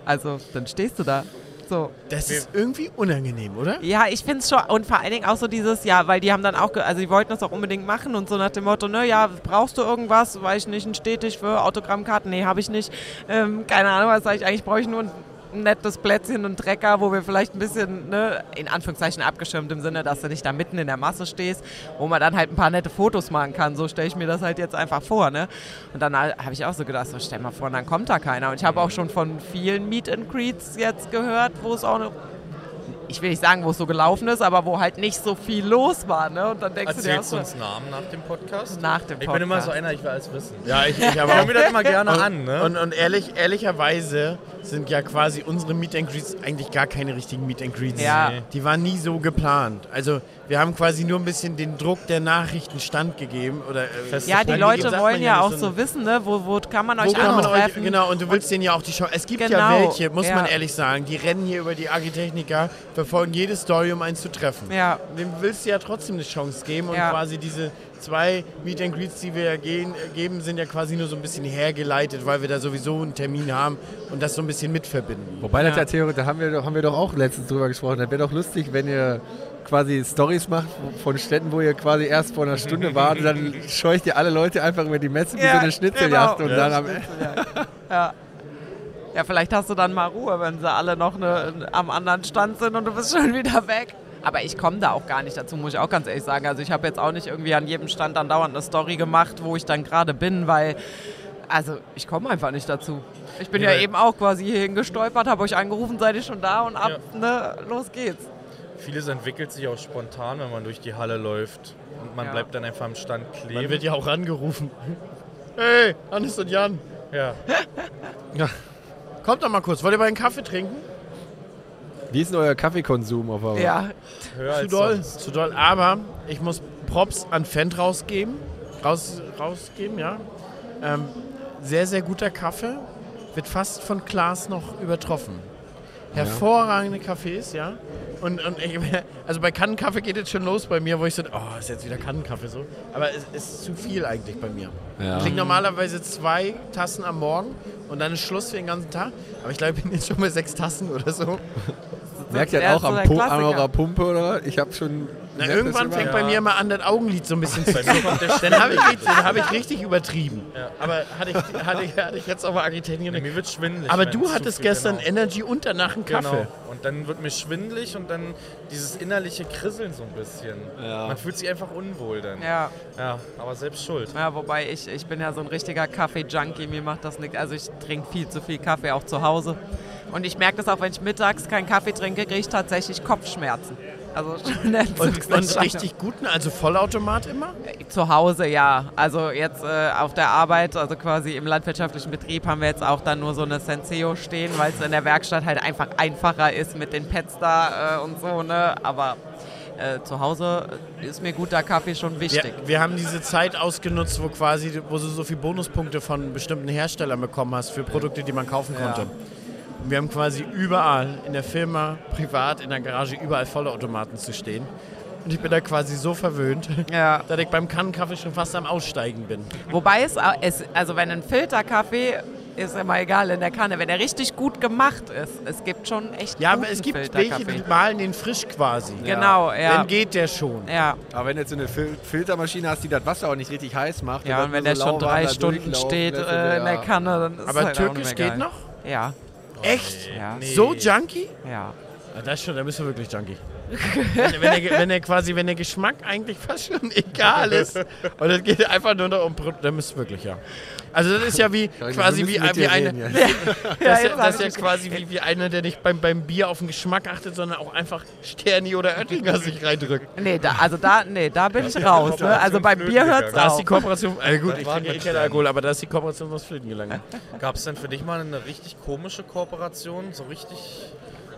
Also dann stehst du da. So. Das ist irgendwie unangenehm, oder? Ja, ich finde es schon und vor allen Dingen auch so dieses, ja, weil die haben dann auch, also die wollten das auch unbedingt machen und so nach dem Motto, ne, ja, brauchst du irgendwas, weiß ich nicht, ein Stetig für Autogrammkarten? Nee, habe ich nicht. Ähm, keine Ahnung, was sage ich eigentlich, brauche ich nur ein nettes Plätzchen und Trecker, wo wir vielleicht ein bisschen, ne, in Anführungszeichen abgeschirmt im Sinne, dass du nicht da mitten in der Masse stehst, wo man dann halt ein paar nette Fotos machen kann. So stelle ich mir das halt jetzt einfach vor, ne? Und dann habe ich auch so gedacht, so stell mal vor, dann kommt da keiner. Und ich habe auch schon von vielen Meet and Greets jetzt gehört, wo es auch eine ich will nicht sagen, wo es so gelaufen ist, aber wo halt nicht so viel los war. Ne? Und dann denkst du dir auch erzählst so, du uns Namen nach dem Podcast? nach dem Ich bin immer Podcast. so einer, ich will alles wissen. Ja, ich, ich *laughs* aber höre auch. mir das immer gerne Und, an, ne? und, und ehrlich, ehrlicherweise sind ja quasi unsere Meet and Greets eigentlich gar keine richtigen Meet and Greets. Ja. Die waren nie so geplant. Also wir haben quasi nur ein bisschen den Druck der Nachrichten standgegeben. Oder, äh, Fest- ja, die Leute wollen ja auch nicht, so wissen, ne? wo, wo kann man Wo euch kann man euch, antreffen. genau, und du willst denen ja auch die Chance. Es gibt ja Genau, welche, muss ja. man ehrlich sagen, die rennen hier über die Agritechniker, verfolgen jede Story, um einen zu treffen. Ja. Dem willst du ja trotzdem eine Chance geben und Ja. quasi diese, zwei Meet and Greets, die wir ja gehen, geben, sind ja quasi nur so ein bisschen hergeleitet, weil wir da sowieso einen Termin haben und das so ein bisschen mitverbinden. Wobei das ja theoretisch, da haben wir, doch- haben wir doch auch letztens drüber gesprochen. Das wäre doch lustig, wenn ihr quasi Stories macht von Städten, wo ihr quasi erst vor einer Stunde wart und dann scheucht ihr alle Leute einfach über die Messe wie Ja, so eine Schnitzeljagd genau. und dann am Ja. ja, vielleicht hast du dann mal Ruhe, wenn sie alle noch ne, am anderen Stand sind und du bist schon wieder weg. Aber ich komme da auch gar nicht dazu, muss ich auch ganz ehrlich sagen. Also ich habe jetzt auch nicht irgendwie an jedem Stand dann dauernd eine Story gemacht, wo ich dann gerade bin, weil, also ich komme einfach nicht dazu. Ich bin ja weil- eben auch quasi hierhin gestolpert, habe euch angerufen, seid ihr schon da und ab, ne, los geht's. Vieles entwickelt sich auch spontan, wenn man durch die Halle läuft. Und man Ja. bleibt dann einfach am Stand kleben. Man wird ja auch angerufen. *laughs* Hey, Hannes und Jan, ja. kommt doch mal kurz. Wollt ihr mal einen Kaffee trinken? Wie ist denn euer Kaffeekonsum auf der Ja, höher Zu als doll, sonst. zu doll. Aber ich muss Props an Fendt rausgeben. Raus, rausgeben, ja. Ähm, sehr, sehr guter Kaffee. Wird fast von Klaas noch übertroffen. Hervorragende Kaffees, ja. Und, und ich, *laughs* also bei Kannenkaffee geht jetzt schon los bei mir, wo ich so, oh, ist jetzt wieder Kannenkaffee so. Aber es ist zu viel eigentlich bei mir. Ja. Ich trinke normalerweise zwei Tassen am Morgen und dann ist Schluss für den ganzen Tag. Aber ich glaube, ich bin jetzt schon bei sechs Tassen oder so. *laughs* Merkt ihr auch so am an eurer Pumpe oder? Ich habe schon. Na, irgendwann fängt immer. bei mir mal an, das Augenlid so ein bisschen zu zucken. Dann habe ich, dann hab ich richtig übertrieben. Aber hatte ich, hatte, ich, hatte ich jetzt auch mal Architekten Nee, mir wird schwindelig. Aber du hattest viel- gestern genau. Energy und danach einen Kaffee. Genau. Und dann wird mir schwindelig und dann dieses innerliche Krisseln so ein bisschen. Ja. Man fühlt sich einfach unwohl dann. ja. Ja, aber selbst schuld. Ja, wobei ich, ich bin ja so ein richtiger Kaffee-Junkie, mir macht das nichts. Also ich trinke viel zu viel Kaffee, auch zu Hause. Und ich merke das auch, wenn ich mittags keinen Kaffee trinke, kriege ich tatsächlich Kopfschmerzen. Also schon der Und, und richtig guten, also Vollautomat immer? Zu Hause, ja. Also jetzt äh, auf der Arbeit, also quasi im landwirtschaftlichen Betrieb, haben wir jetzt auch dann nur so eine Senseo stehen, weil es in der Werkstatt halt einfach einfacher ist mit den Pads da äh, und so, ne? Aber äh, zu Hause ist mir guter Kaffee schon wichtig. wir haben diese Zeit ausgenutzt, wo quasi, wo du so viele Bonuspunkte von bestimmten Herstellern bekommen hast für Produkte, die man kaufen konnte. Und wir haben quasi überall in der Firma, privat, in der Garage, überall Vollautomaten zu stehen. Und ich bin da quasi so verwöhnt, Ja. dass ich beim Kannenkaffee schon fast am Aussteigen bin. Wobei es, es, also wenn ein Filterkaffee, ist immer egal in der Kanne, wenn der richtig gut gemacht ist, es gibt schon echt Ja, aber es gibt welche, die malen den frisch quasi. Genau, ja. Dann geht der schon. Ja, Aber wenn du jetzt so eine Fil Filtermaschine hast, die das Wasser auch nicht richtig heiß macht. ja und wenn nur der so schon drei Stunden steht lässt, äh, in der ja. Kanne, dann ist Aber halt auch türkisch nicht mehr geht geil. noch? Ja, Echt? ja, So junky? ja. Ah, das ist schon, da bist du wirklich junky. Wenn, wenn, der, wenn, der quasi, wenn der Geschmack eigentlich fast schon *laughs* egal ist und es geht einfach nur noch um Produkt, dann du wirklich, ja. Also das ist ja wie *laughs* Ja, quasi wie, wie eine, reden jetzt. das, *laughs* Ja, ja, das ist ja quasi wie, wie einer, der nicht beim, beim Bier auf den Geschmack achtet, sondern auch einfach Sterni oder Oettinger sich reindrückt. Nee, da, also da, nee, da bin ich raus. Ne? Also beim Bier hört's gegangen. Da ist auf. die Kooperation, äh gut, ich war trinke eh keinen. Alkohol, aber da ist die Kooperation was flöten gelangt. Gab es denn für dich mal eine richtig komische Kooperation? So richtig,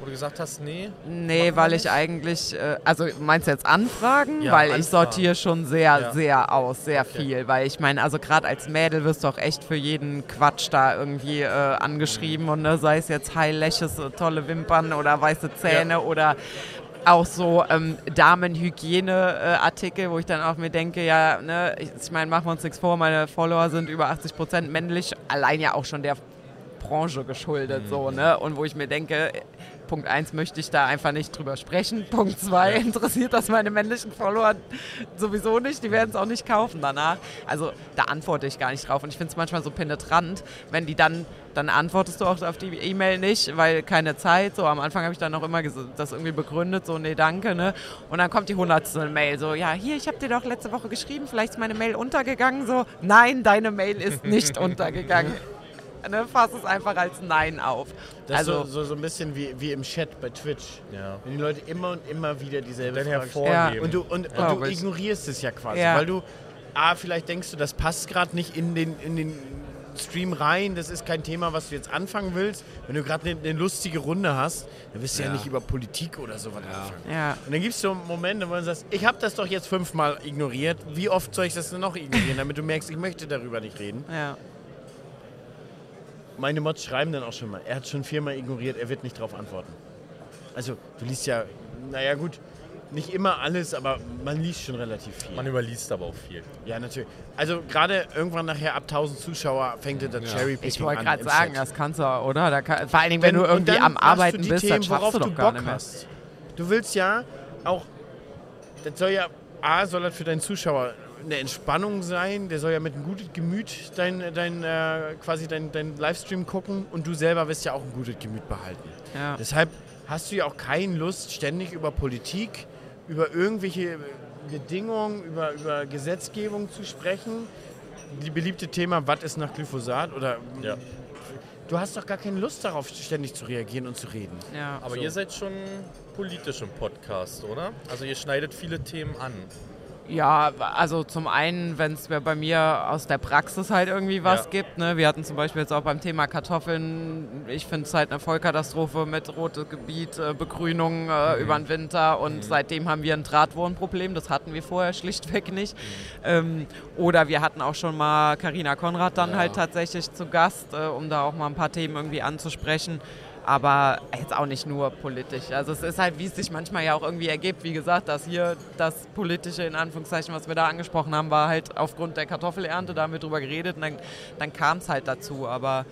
wo du gesagt hast, nee? Nee, weil ich eigentlich, äh, also meinst du jetzt Anfragen? Ja, weil ich Anfragen. sortiere schon sehr, Ja. sehr aus, sehr viel. Weil ich meine, also gerade als Mädel wirst du auch echt für jeden Quatsch da irgendwie äh, angeschrieben und ne, sei es jetzt High Lashes, so tolle Wimpern oder weiße Zähne oder auch so ähm, Damenhygiene-Artikel, wo ich dann auch mir denke, ja, ne, ich, ich meine, machen wir uns nichts vor, meine Follower sind über 80 Prozent männlich, allein ja auch schon der Branche geschuldet, so, ne? Und wo ich mir denke, Punkt 1 möchte ich da einfach nicht drüber sprechen. Punkt 2 interessiert das meine männlichen Follower sowieso nicht. Die werden es auch nicht kaufen danach. Also da antworte ich gar nicht drauf. Und ich finde es manchmal so penetrant, wenn die dann, dann antwortest du auch auf die E-Mail nicht, weil keine Zeit. So am Anfang habe ich dann auch immer das irgendwie begründet, so nee, danke, ne? Und dann kommt die hundertste Mail, so ja, hier, ich habe dir doch letzte Woche geschrieben, vielleicht ist meine Mail untergegangen. So, nein, deine Mail ist nicht *laughs* untergegangen. Ne, fass es einfach als Nein auf. Das also, ist so, so, so ein bisschen wie, wie im Chat bei Twitch. Ja. Wenn die Leute immer und immer wieder dieselbe Dann Frage hervorheben. Und du, und, und Glaub du ignorierst es ja quasi, Ja. weil du, A, vielleicht denkst du, das passt gerade nicht in den, in den Stream rein, das ist kein Thema, was du jetzt anfangen willst. Wenn du gerade eine, eine lustige Runde hast, dann wirst du ja, nicht über Politik oder sowas anfangen. ja. Und dann gibt es so Momente, wo du sagst, ich habe das doch jetzt fünfmal ignoriert, wie oft soll ich das denn noch ignorieren, damit du merkst, ich möchte darüber nicht reden. Ja. Meine Mods schreiben dann auch schon mal, er hat schon viermal ignoriert, er wird nicht darauf antworten. Also, du liest ja, naja gut, nicht immer alles, aber man liest schon relativ viel. Man überliest aber auch viel. ja, natürlich. Also gerade irgendwann nachher ab 1000 Zuschauer fängt das Cherrypicking Ich wollte an gerade im sagen, Chat. das kannst du, oder? Da kann, vor allen Dingen, wenn, du und irgendwie am Arbeiten du die bist, Themen, dann schaffst worauf du doch du gar Bock nicht mehr. hast. Du willst ja auch, das soll ja, A, soll das für deinen Zuschauer eine Entspannung sein, der soll ja mit einem guten Gemüt dein, dein, äh, quasi dein, dein Livestream gucken und du selber wirst ja auch ein gutes Gemüt behalten. Ja. Deshalb hast du ja auch keine Lust, ständig über Politik, über irgendwelche Bedingungen, über, über Gesetzgebung zu sprechen. Die beliebte Thema, was ist nach Glyphosat? Oder Ja. du hast doch gar keine Lust darauf, ständig zu reagieren und zu reden. Ja. Aber ihr seid schon politisch im Podcast, oder? Also ihr schneidet viele Themen an. Ja, also zum einen, wenn es bei mir aus der Praxis halt irgendwie was Ja. gibt. Ne? Wir hatten zum Beispiel jetzt auch beim Thema Kartoffeln, ich finde es halt eine Vollkatastrophe mit rotes Gebiet, äh, Begrünung äh, über den Winter und seitdem haben wir ein Drahtwurmproblem, das hatten wir vorher schlichtweg nicht. Ähm, oder wir hatten auch schon mal Karina Konrad dann halt tatsächlich zu Gast, äh, um da auch mal ein paar Themen irgendwie anzusprechen. Aber jetzt auch nicht nur politisch. Also es ist halt, wie es sich manchmal ja auch irgendwie ergibt. Wie gesagt, dass hier das politische, in Anführungszeichen, was wir da angesprochen haben, war halt aufgrund der Kartoffelernte, da haben wir drüber geredet und dann, dann kam es halt dazu. Aber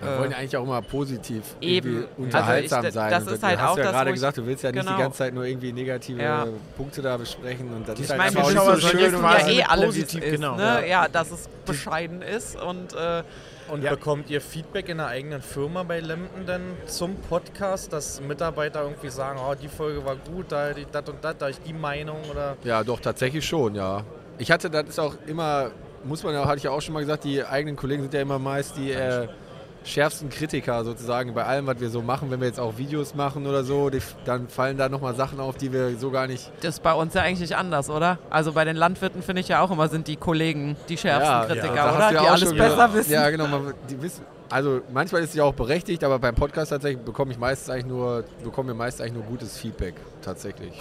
Wir wollen ja eigentlich auch immer positiv Eben. irgendwie Also unterhaltsam ich- sein. das ist du halt hast auch ja das, gerade ich- gesagt, du willst ja nicht Genau. die ganze Zeit nur irgendwie negative Ja. Punkte da besprechen. Und das Die ist halt meinen einfach auch so schön. ja eh alle, positiv, ist. genau, ne? ja. ja. dass es bescheiden ist und äh, Und Ja. bekommt ihr Feedback in der eigenen Firma bei Lempen denn zum Podcast, dass Mitarbeiter irgendwie sagen, oh, die Folge war gut, da hätte ich das und das, da ich die Meinung oder... Ja, doch, tatsächlich schon, ja. Ich hatte, das ist auch immer, muss man ja, hatte ich ja auch schon mal gesagt, die eigenen Kollegen sind ja immer meist die äh, schärfsten Kritiker sozusagen bei allem, was wir so machen. Wenn wir jetzt auch Videos machen oder so, die, dann fallen da nochmal Sachen auf, die wir so gar nicht. das ist bei uns ja eigentlich anders, oder? Also bei den Landwirten finde ich ja auch immer, sind die Kollegen die schärfsten Ja, Kritiker, hast oder? ja Die alles schon besser wissen. Ja, genau. Man, die wissen, also manchmal ist ja auch berechtigt, aber beim Podcast tatsächlich bekomme ich meistens eigentlich nur, bekommen wir meistens eigentlich nur gutes Feedback tatsächlich.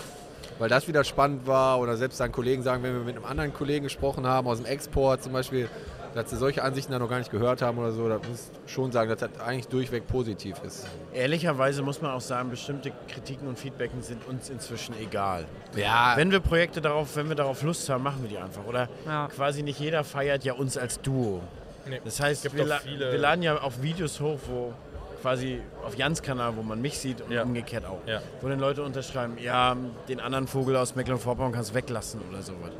Weil das wieder spannend war oder selbst dann Kollegen sagen, wenn wir mit einem anderen Kollegen gesprochen haben, aus dem Export zum Beispiel, dass sie solche Ansichten dann noch gar nicht gehört haben oder so, da muss ich schon sagen, dass das eigentlich durchweg positiv ist. Ehrlicherweise muss man auch sagen, bestimmte Kritiken und Feedbacken sind uns inzwischen egal. Ja, Wenn wir Projekte darauf, wenn wir darauf Lust haben, machen wir die einfach. Oder Ja. quasi nicht jeder feiert ja uns als Duo. Nee, Das heißt, gibt wir, la viele- wir laden ja auch Videos hoch, wo quasi auf Jans Kanal, wo man mich sieht und Ja. umgekehrt auch. Ja. Wo dann Leute unterschreiben, ja, den anderen Vogel aus Mecklenburg-Vorpommern kannst du weglassen oder sowas.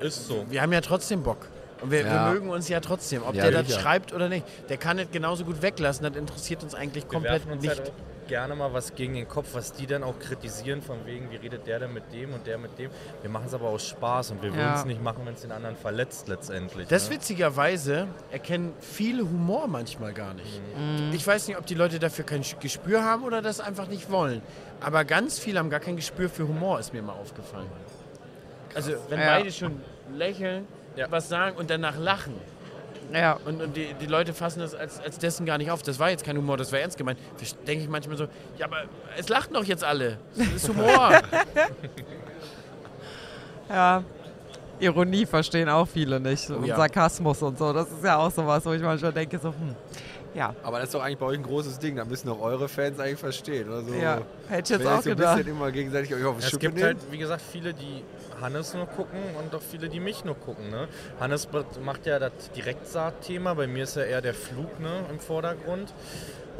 Ist so. Wir haben ja trotzdem Bock. Und wir, Ja. wir mögen uns ja trotzdem, ob Ja, der das schreibt oder nicht. Der kann es genauso gut weglassen, das interessiert uns eigentlich Wir komplett uns nicht. halt gerne mal was gegen den Kopf, was die dann auch kritisieren, von wegen, wie redet der denn mit dem und der mit dem. Wir machen es aber aus Spaß und wir würden es nicht machen, wenn es den anderen verletzt letztendlich. Das ne? witzigerweise erkennen viele Humor manchmal gar nicht. Ich weiß nicht, ob die Leute dafür kein Gespür haben oder das einfach nicht wollen. Aber ganz viele haben gar kein Gespür für Humor, ist mir mal aufgefallen. Also wenn Ja. beide schon lächeln, Ja. was sagen und danach lachen. Ja. Und, und die, die Leute fassen das als, als dessen gar nicht auf. Das war jetzt kein Humor, das war ernst gemeint. Denke ich manchmal so, ja, aber es lachen doch jetzt alle. Das ist Humor. *laughs* Ja. Ironie verstehen auch viele nicht. und ja. Sarkasmus und so. Das ist ja auch sowas, wo ich manchmal denke, so, hm, ja. aber das ist doch eigentlich bei euch ein großes Ding. Da müssen auch eure Fans eigentlich verstehen. Oder so. Ja, hätte ich jetzt auch so ein gedacht. bisschen immer gegenseitig euch auf die Es Schippe gibt nehmt. halt, wie gesagt, viele, die Hannes nur gucken und auch viele, die mich nur gucken. Ne? Hannes macht ja das Direktsaat-Thema, bei mir ist ja eher der Flug ne, im Vordergrund.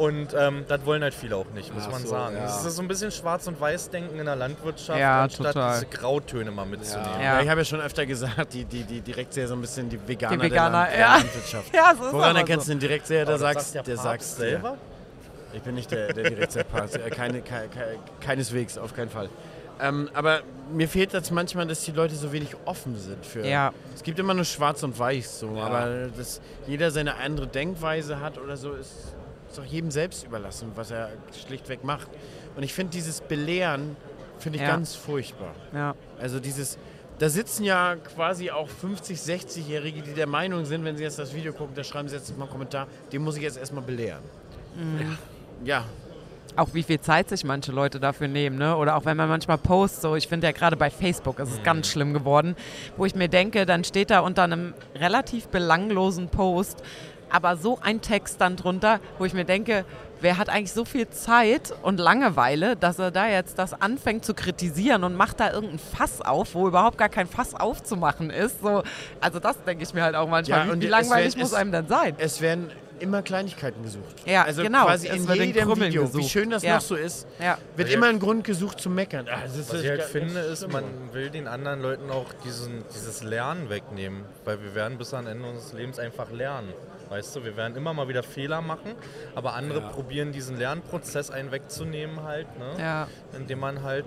Und ähm, das wollen halt viele auch nicht, muss Ach man so, sagen. ja. Es ist so ein bisschen Schwarz- und Weiß-Denken in der Landwirtschaft, Ja, anstatt total. diese Grautöne mal mitzunehmen. Ja. Ja, ich habe ja schon öfter gesagt, die, die, die Direktseher so ein bisschen die Veganer, Die Veganer, der, Land, ja. Landwirtschaft. *laughs* Ja, so ist Woran erkennst so. du den Direktseher, der das sagt, der der sagt selber? Ich bin nicht der, der Direktseher-Papst, äh, keine, ke- ke- keineswegs, auf keinen Fall. Ähm, aber mir fehlt das manchmal, dass die Leute so wenig offen sind für. Ja. Es gibt immer nur Schwarz und Weiß, so, aber dass jeder seine andere Denkweise hat oder so, ist, ist auch jedem selbst überlassen, was er schlichtweg macht. Und ich finde dieses Belehren finde ich Ja. ganz furchtbar. Ja. Also dieses, da sitzen ja quasi auch 50, 60-Jährige, die der Meinung sind, wenn sie jetzt das Video gucken, da schreiben sie jetzt mal einen Kommentar, den muss ich jetzt erstmal belehren. Ja, Auch wie viel Zeit sich manche Leute dafür nehmen, ne? Oder auch wenn man manchmal postet, so ich finde ja gerade bei Facebook ist es ganz schlimm geworden, wo ich mir denke, dann steht da unter einem relativ belanglosen Post aber so ein Text dann drunter, wo ich mir denke, wer hat eigentlich so viel Zeit und Langeweile, dass er da jetzt das anfängt zu kritisieren und macht da irgendein Fass auf, wo überhaupt gar kein Fass aufzumachen ist. So, also das denke ich mir halt auch manchmal. Ja, wie, und wie langweilig wär- muss es- einem denn sein? Es werden immer Kleinigkeiten gesucht. Ja, also genau. quasi in jedem Krümmeln Video, wie gesucht. schön das Ja. noch so ist, Ja. wird Ja. immer ein Grund gesucht zu meckern. Ah, Was ich halt finde, ist, man will den anderen Leuten auch diesen, dieses Lernen wegnehmen. Weil wir werden bis am Ende unseres Lebens einfach lernen. Weißt du, wir werden immer mal wieder Fehler machen, aber andere probieren diesen Lernprozess einen wegzunehmen halt, ne? Ja. Indem man halt,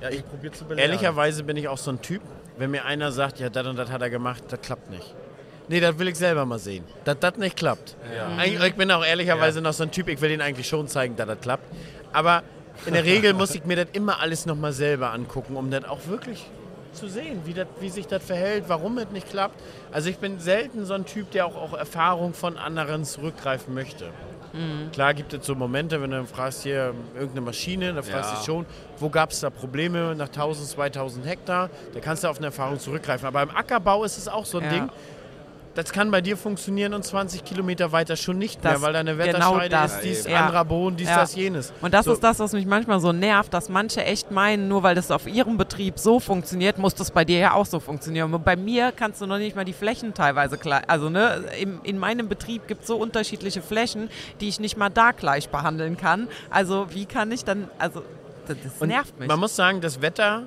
ja, ich probiere zu belehren. Ehrlicherweise bin ich auch so ein Typ, wenn mir einer sagt, ja, das und das hat er gemacht, das klappt nicht. Nee, das will ich selber mal sehen. Dass das nicht klappt. Eigentlich- Ich bin auch ehrlicherweise noch so ein Typ, ich will ihnen eigentlich schon zeigen, dass das klappt. Aber in der Regel *laughs* muss ich mir das immer alles nochmal selber angucken, um das auch wirklich zu sehen, wie, das, wie sich das verhält, warum es nicht klappt. Also ich bin selten so ein Typ, der auch auf Erfahrung von anderen zurückgreifen möchte. Klar gibt es so Momente, wenn du fragst hier irgendeine Maschine, da fragst du dich schon, wo gab es da Probleme nach 1000, 2000 Hektar, da kannst du auf eine Erfahrung zurückgreifen. Aber im Ackerbau ist es auch so ein Ja. Ding, das kann bei dir funktionieren und 20 Kilometer weiter schon nicht mehr, Das- weil deine genau Wetterscheide das. ist dies, Ja. anderer Boden, dies, Ja. das, jenes. Und das So. ist das, was mich manchmal so nervt, dass manche echt meinen, nur weil das auf ihrem Betrieb so funktioniert, muss das bei dir ja auch so funktionieren. Und bei mir kannst du noch nicht mal die Flächen teilweise gleich. Also ne, im, in meinem Betrieb gibt es so unterschiedliche Flächen, die ich nicht mal da gleich behandeln kann. Also wie kann ich dann, also das, das nervt mich. Man muss sagen, das Wetter,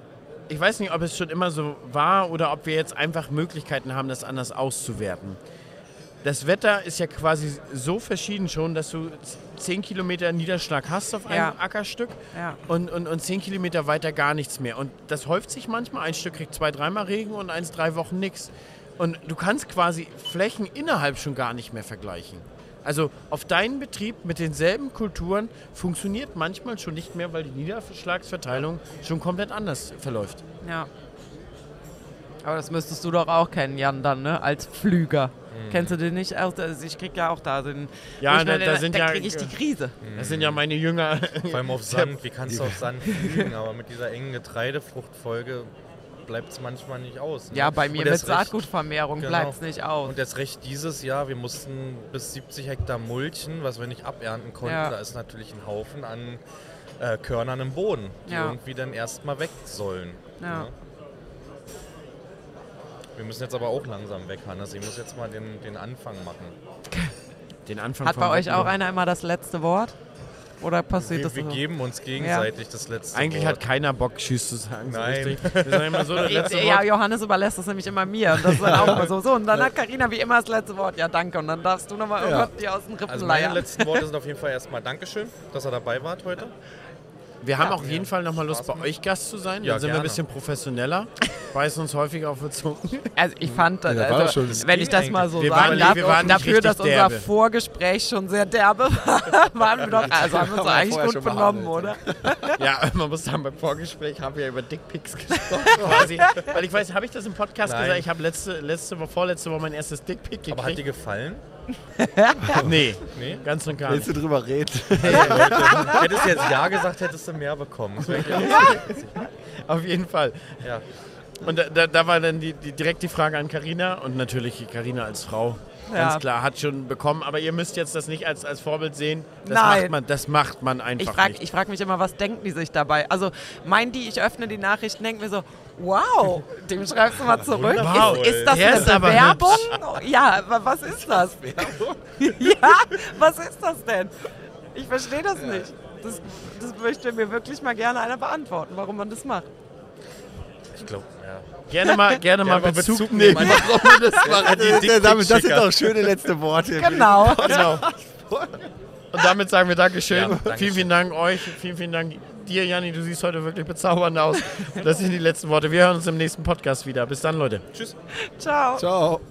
ich weiß nicht, ob es schon immer so war oder ob wir jetzt einfach Möglichkeiten haben, das anders auszuwerten. Das Wetter ist ja quasi so verschieden schon, dass du 10 Kilometer Niederschlag hast auf einem Ja. Ackerstück Ja. und, und, und 10 Kilometer weiter gar nichts mehr. Und das häuft sich manchmal. Ein Stück kriegt zwei, dreimal Regen und eins drei Wochen nichts. Und du kannst quasi Flächen innerhalb schon gar nicht mehr vergleichen. Also auf deinen Betrieb mit denselben Kulturen funktioniert manchmal schon nicht mehr, weil die Niederschlagsverteilung schon komplett anders verläuft. Ja. Aber das müsstest du doch auch kennen, Jan, dann, ne? Als Flüger. Kennst du den nicht? Also ich krieg ja auch da den. Ja, da- da den- sind da ja- krieg ich die Krise. Das sind ja meine Jünger. Vor allem auf *laughs* Sand, wie kannst du auf Sand fliegen? Aber mit dieser engen Getreidefruchtfolge bleibt es manchmal nicht aus. Ne? Ja, bei mir mit Saatgutvermehrung Genau. bleibt's nicht aus. Und erst recht dieses Jahr, wir mussten bis 70 Hektar mulchen, was wir nicht abernten konnten. Ja. Da ist natürlich ein Haufen an äh, Körnern im Boden, die Ja. irgendwie dann erstmal weg sollen. Ja. ne? Wir müssen jetzt aber auch langsam weg, Hannes. Ich muss jetzt mal den, den Anfang machen. Den Anfang Hat bei euch auch einer immer das letzte Wort? Oder passiert Wir, das wir so? geben uns gegenseitig das letzte Eigentlich Wort. hat keiner Bock, Tschüss zu sagen. So Nein. richtig. Wir sagen immer so das *laughs* letzte ja, Wort. Johannes überlässt das nämlich immer mir. Und das ist dann auch immer so. So, und dann hat *laughs* Karina wie immer das letzte Wort. Ja, danke. Und dann darfst du nochmal irgendwas dir aus den Rippen Also meine leiern. letzten Worte *laughs* sind auf jeden Fall erstmal Dankeschön, dass ihr dabei wart heute. Wir haben auf jeden Fall nochmal Lust, bei euch Gast zu sein. Ja, Dann sind wir ein gerne. bisschen professioneller, beißen uns häufiger auf die Zunge. Also ich fand, Ja, also, doch schon- das wenn ich das mal so Wir sagen darf, wir waren nicht dafür, dass richtig unser derbe. Vorgespräch schon sehr derbe war, *laughs* waren wir doch, also haben wir uns eigentlich gut benommen, oder? Ja, man muss sagen, beim Vorgespräch haben wir über Dickpics gesprochen. *laughs* quasi. Weil ich weiß, habe ich das im Podcast Nein. gesagt? Ich habe letzte, letzte Woche, vorletzte Woche mein erstes Dickpic gekriegt. Aber hat dir gefallen? *laughs* nee, Nee? ganz und gar Willst nicht. du drüber reden? *laughs* Hättest du jetzt Ja gesagt, hättest du mehr bekommen. Das wär ja. Auf jeden Fall. ja. Und da, da, da war dann die, die, direkt die Frage an Karina und natürlich Karina als Frau. Ganz Ja. klar, hat schon bekommen, aber ihr müsst jetzt das nicht als, als Vorbild sehen. Das Nein. macht man, das macht man einfach Ich frage nicht. ich frag mich immer, was denken die sich dabei? Also meinen die, ich öffne die Nachrichten, denke mir so, wow, dem schreibst du mal zurück. Wow, ist, ist das eine ist aber Bewerbung? Ja, wa- was ist das? ja, was ist das denn? Ich verstehe das nicht. Das, das möchte mir wirklich mal gerne einer beantworten, warum man das macht. Ich glaube, ja. Gerne mal, gerne mal mal Bezug, Bezug nehmen. nehmen. warum man das macht. Das, das, sind doch schöne letzte Worte. Genau. Genau. Und damit sagen wir Dankeschön. Ja, Dankeschön. Vielen, vielen Dank euch. Vielen, vielen Dank dir, Janni. Du siehst heute wirklich bezaubernd aus. Das sind die letzten Worte. Wir hören uns im nächsten Podcast wieder. Bis dann, Leute. Tschüss. Ciao. Ciao.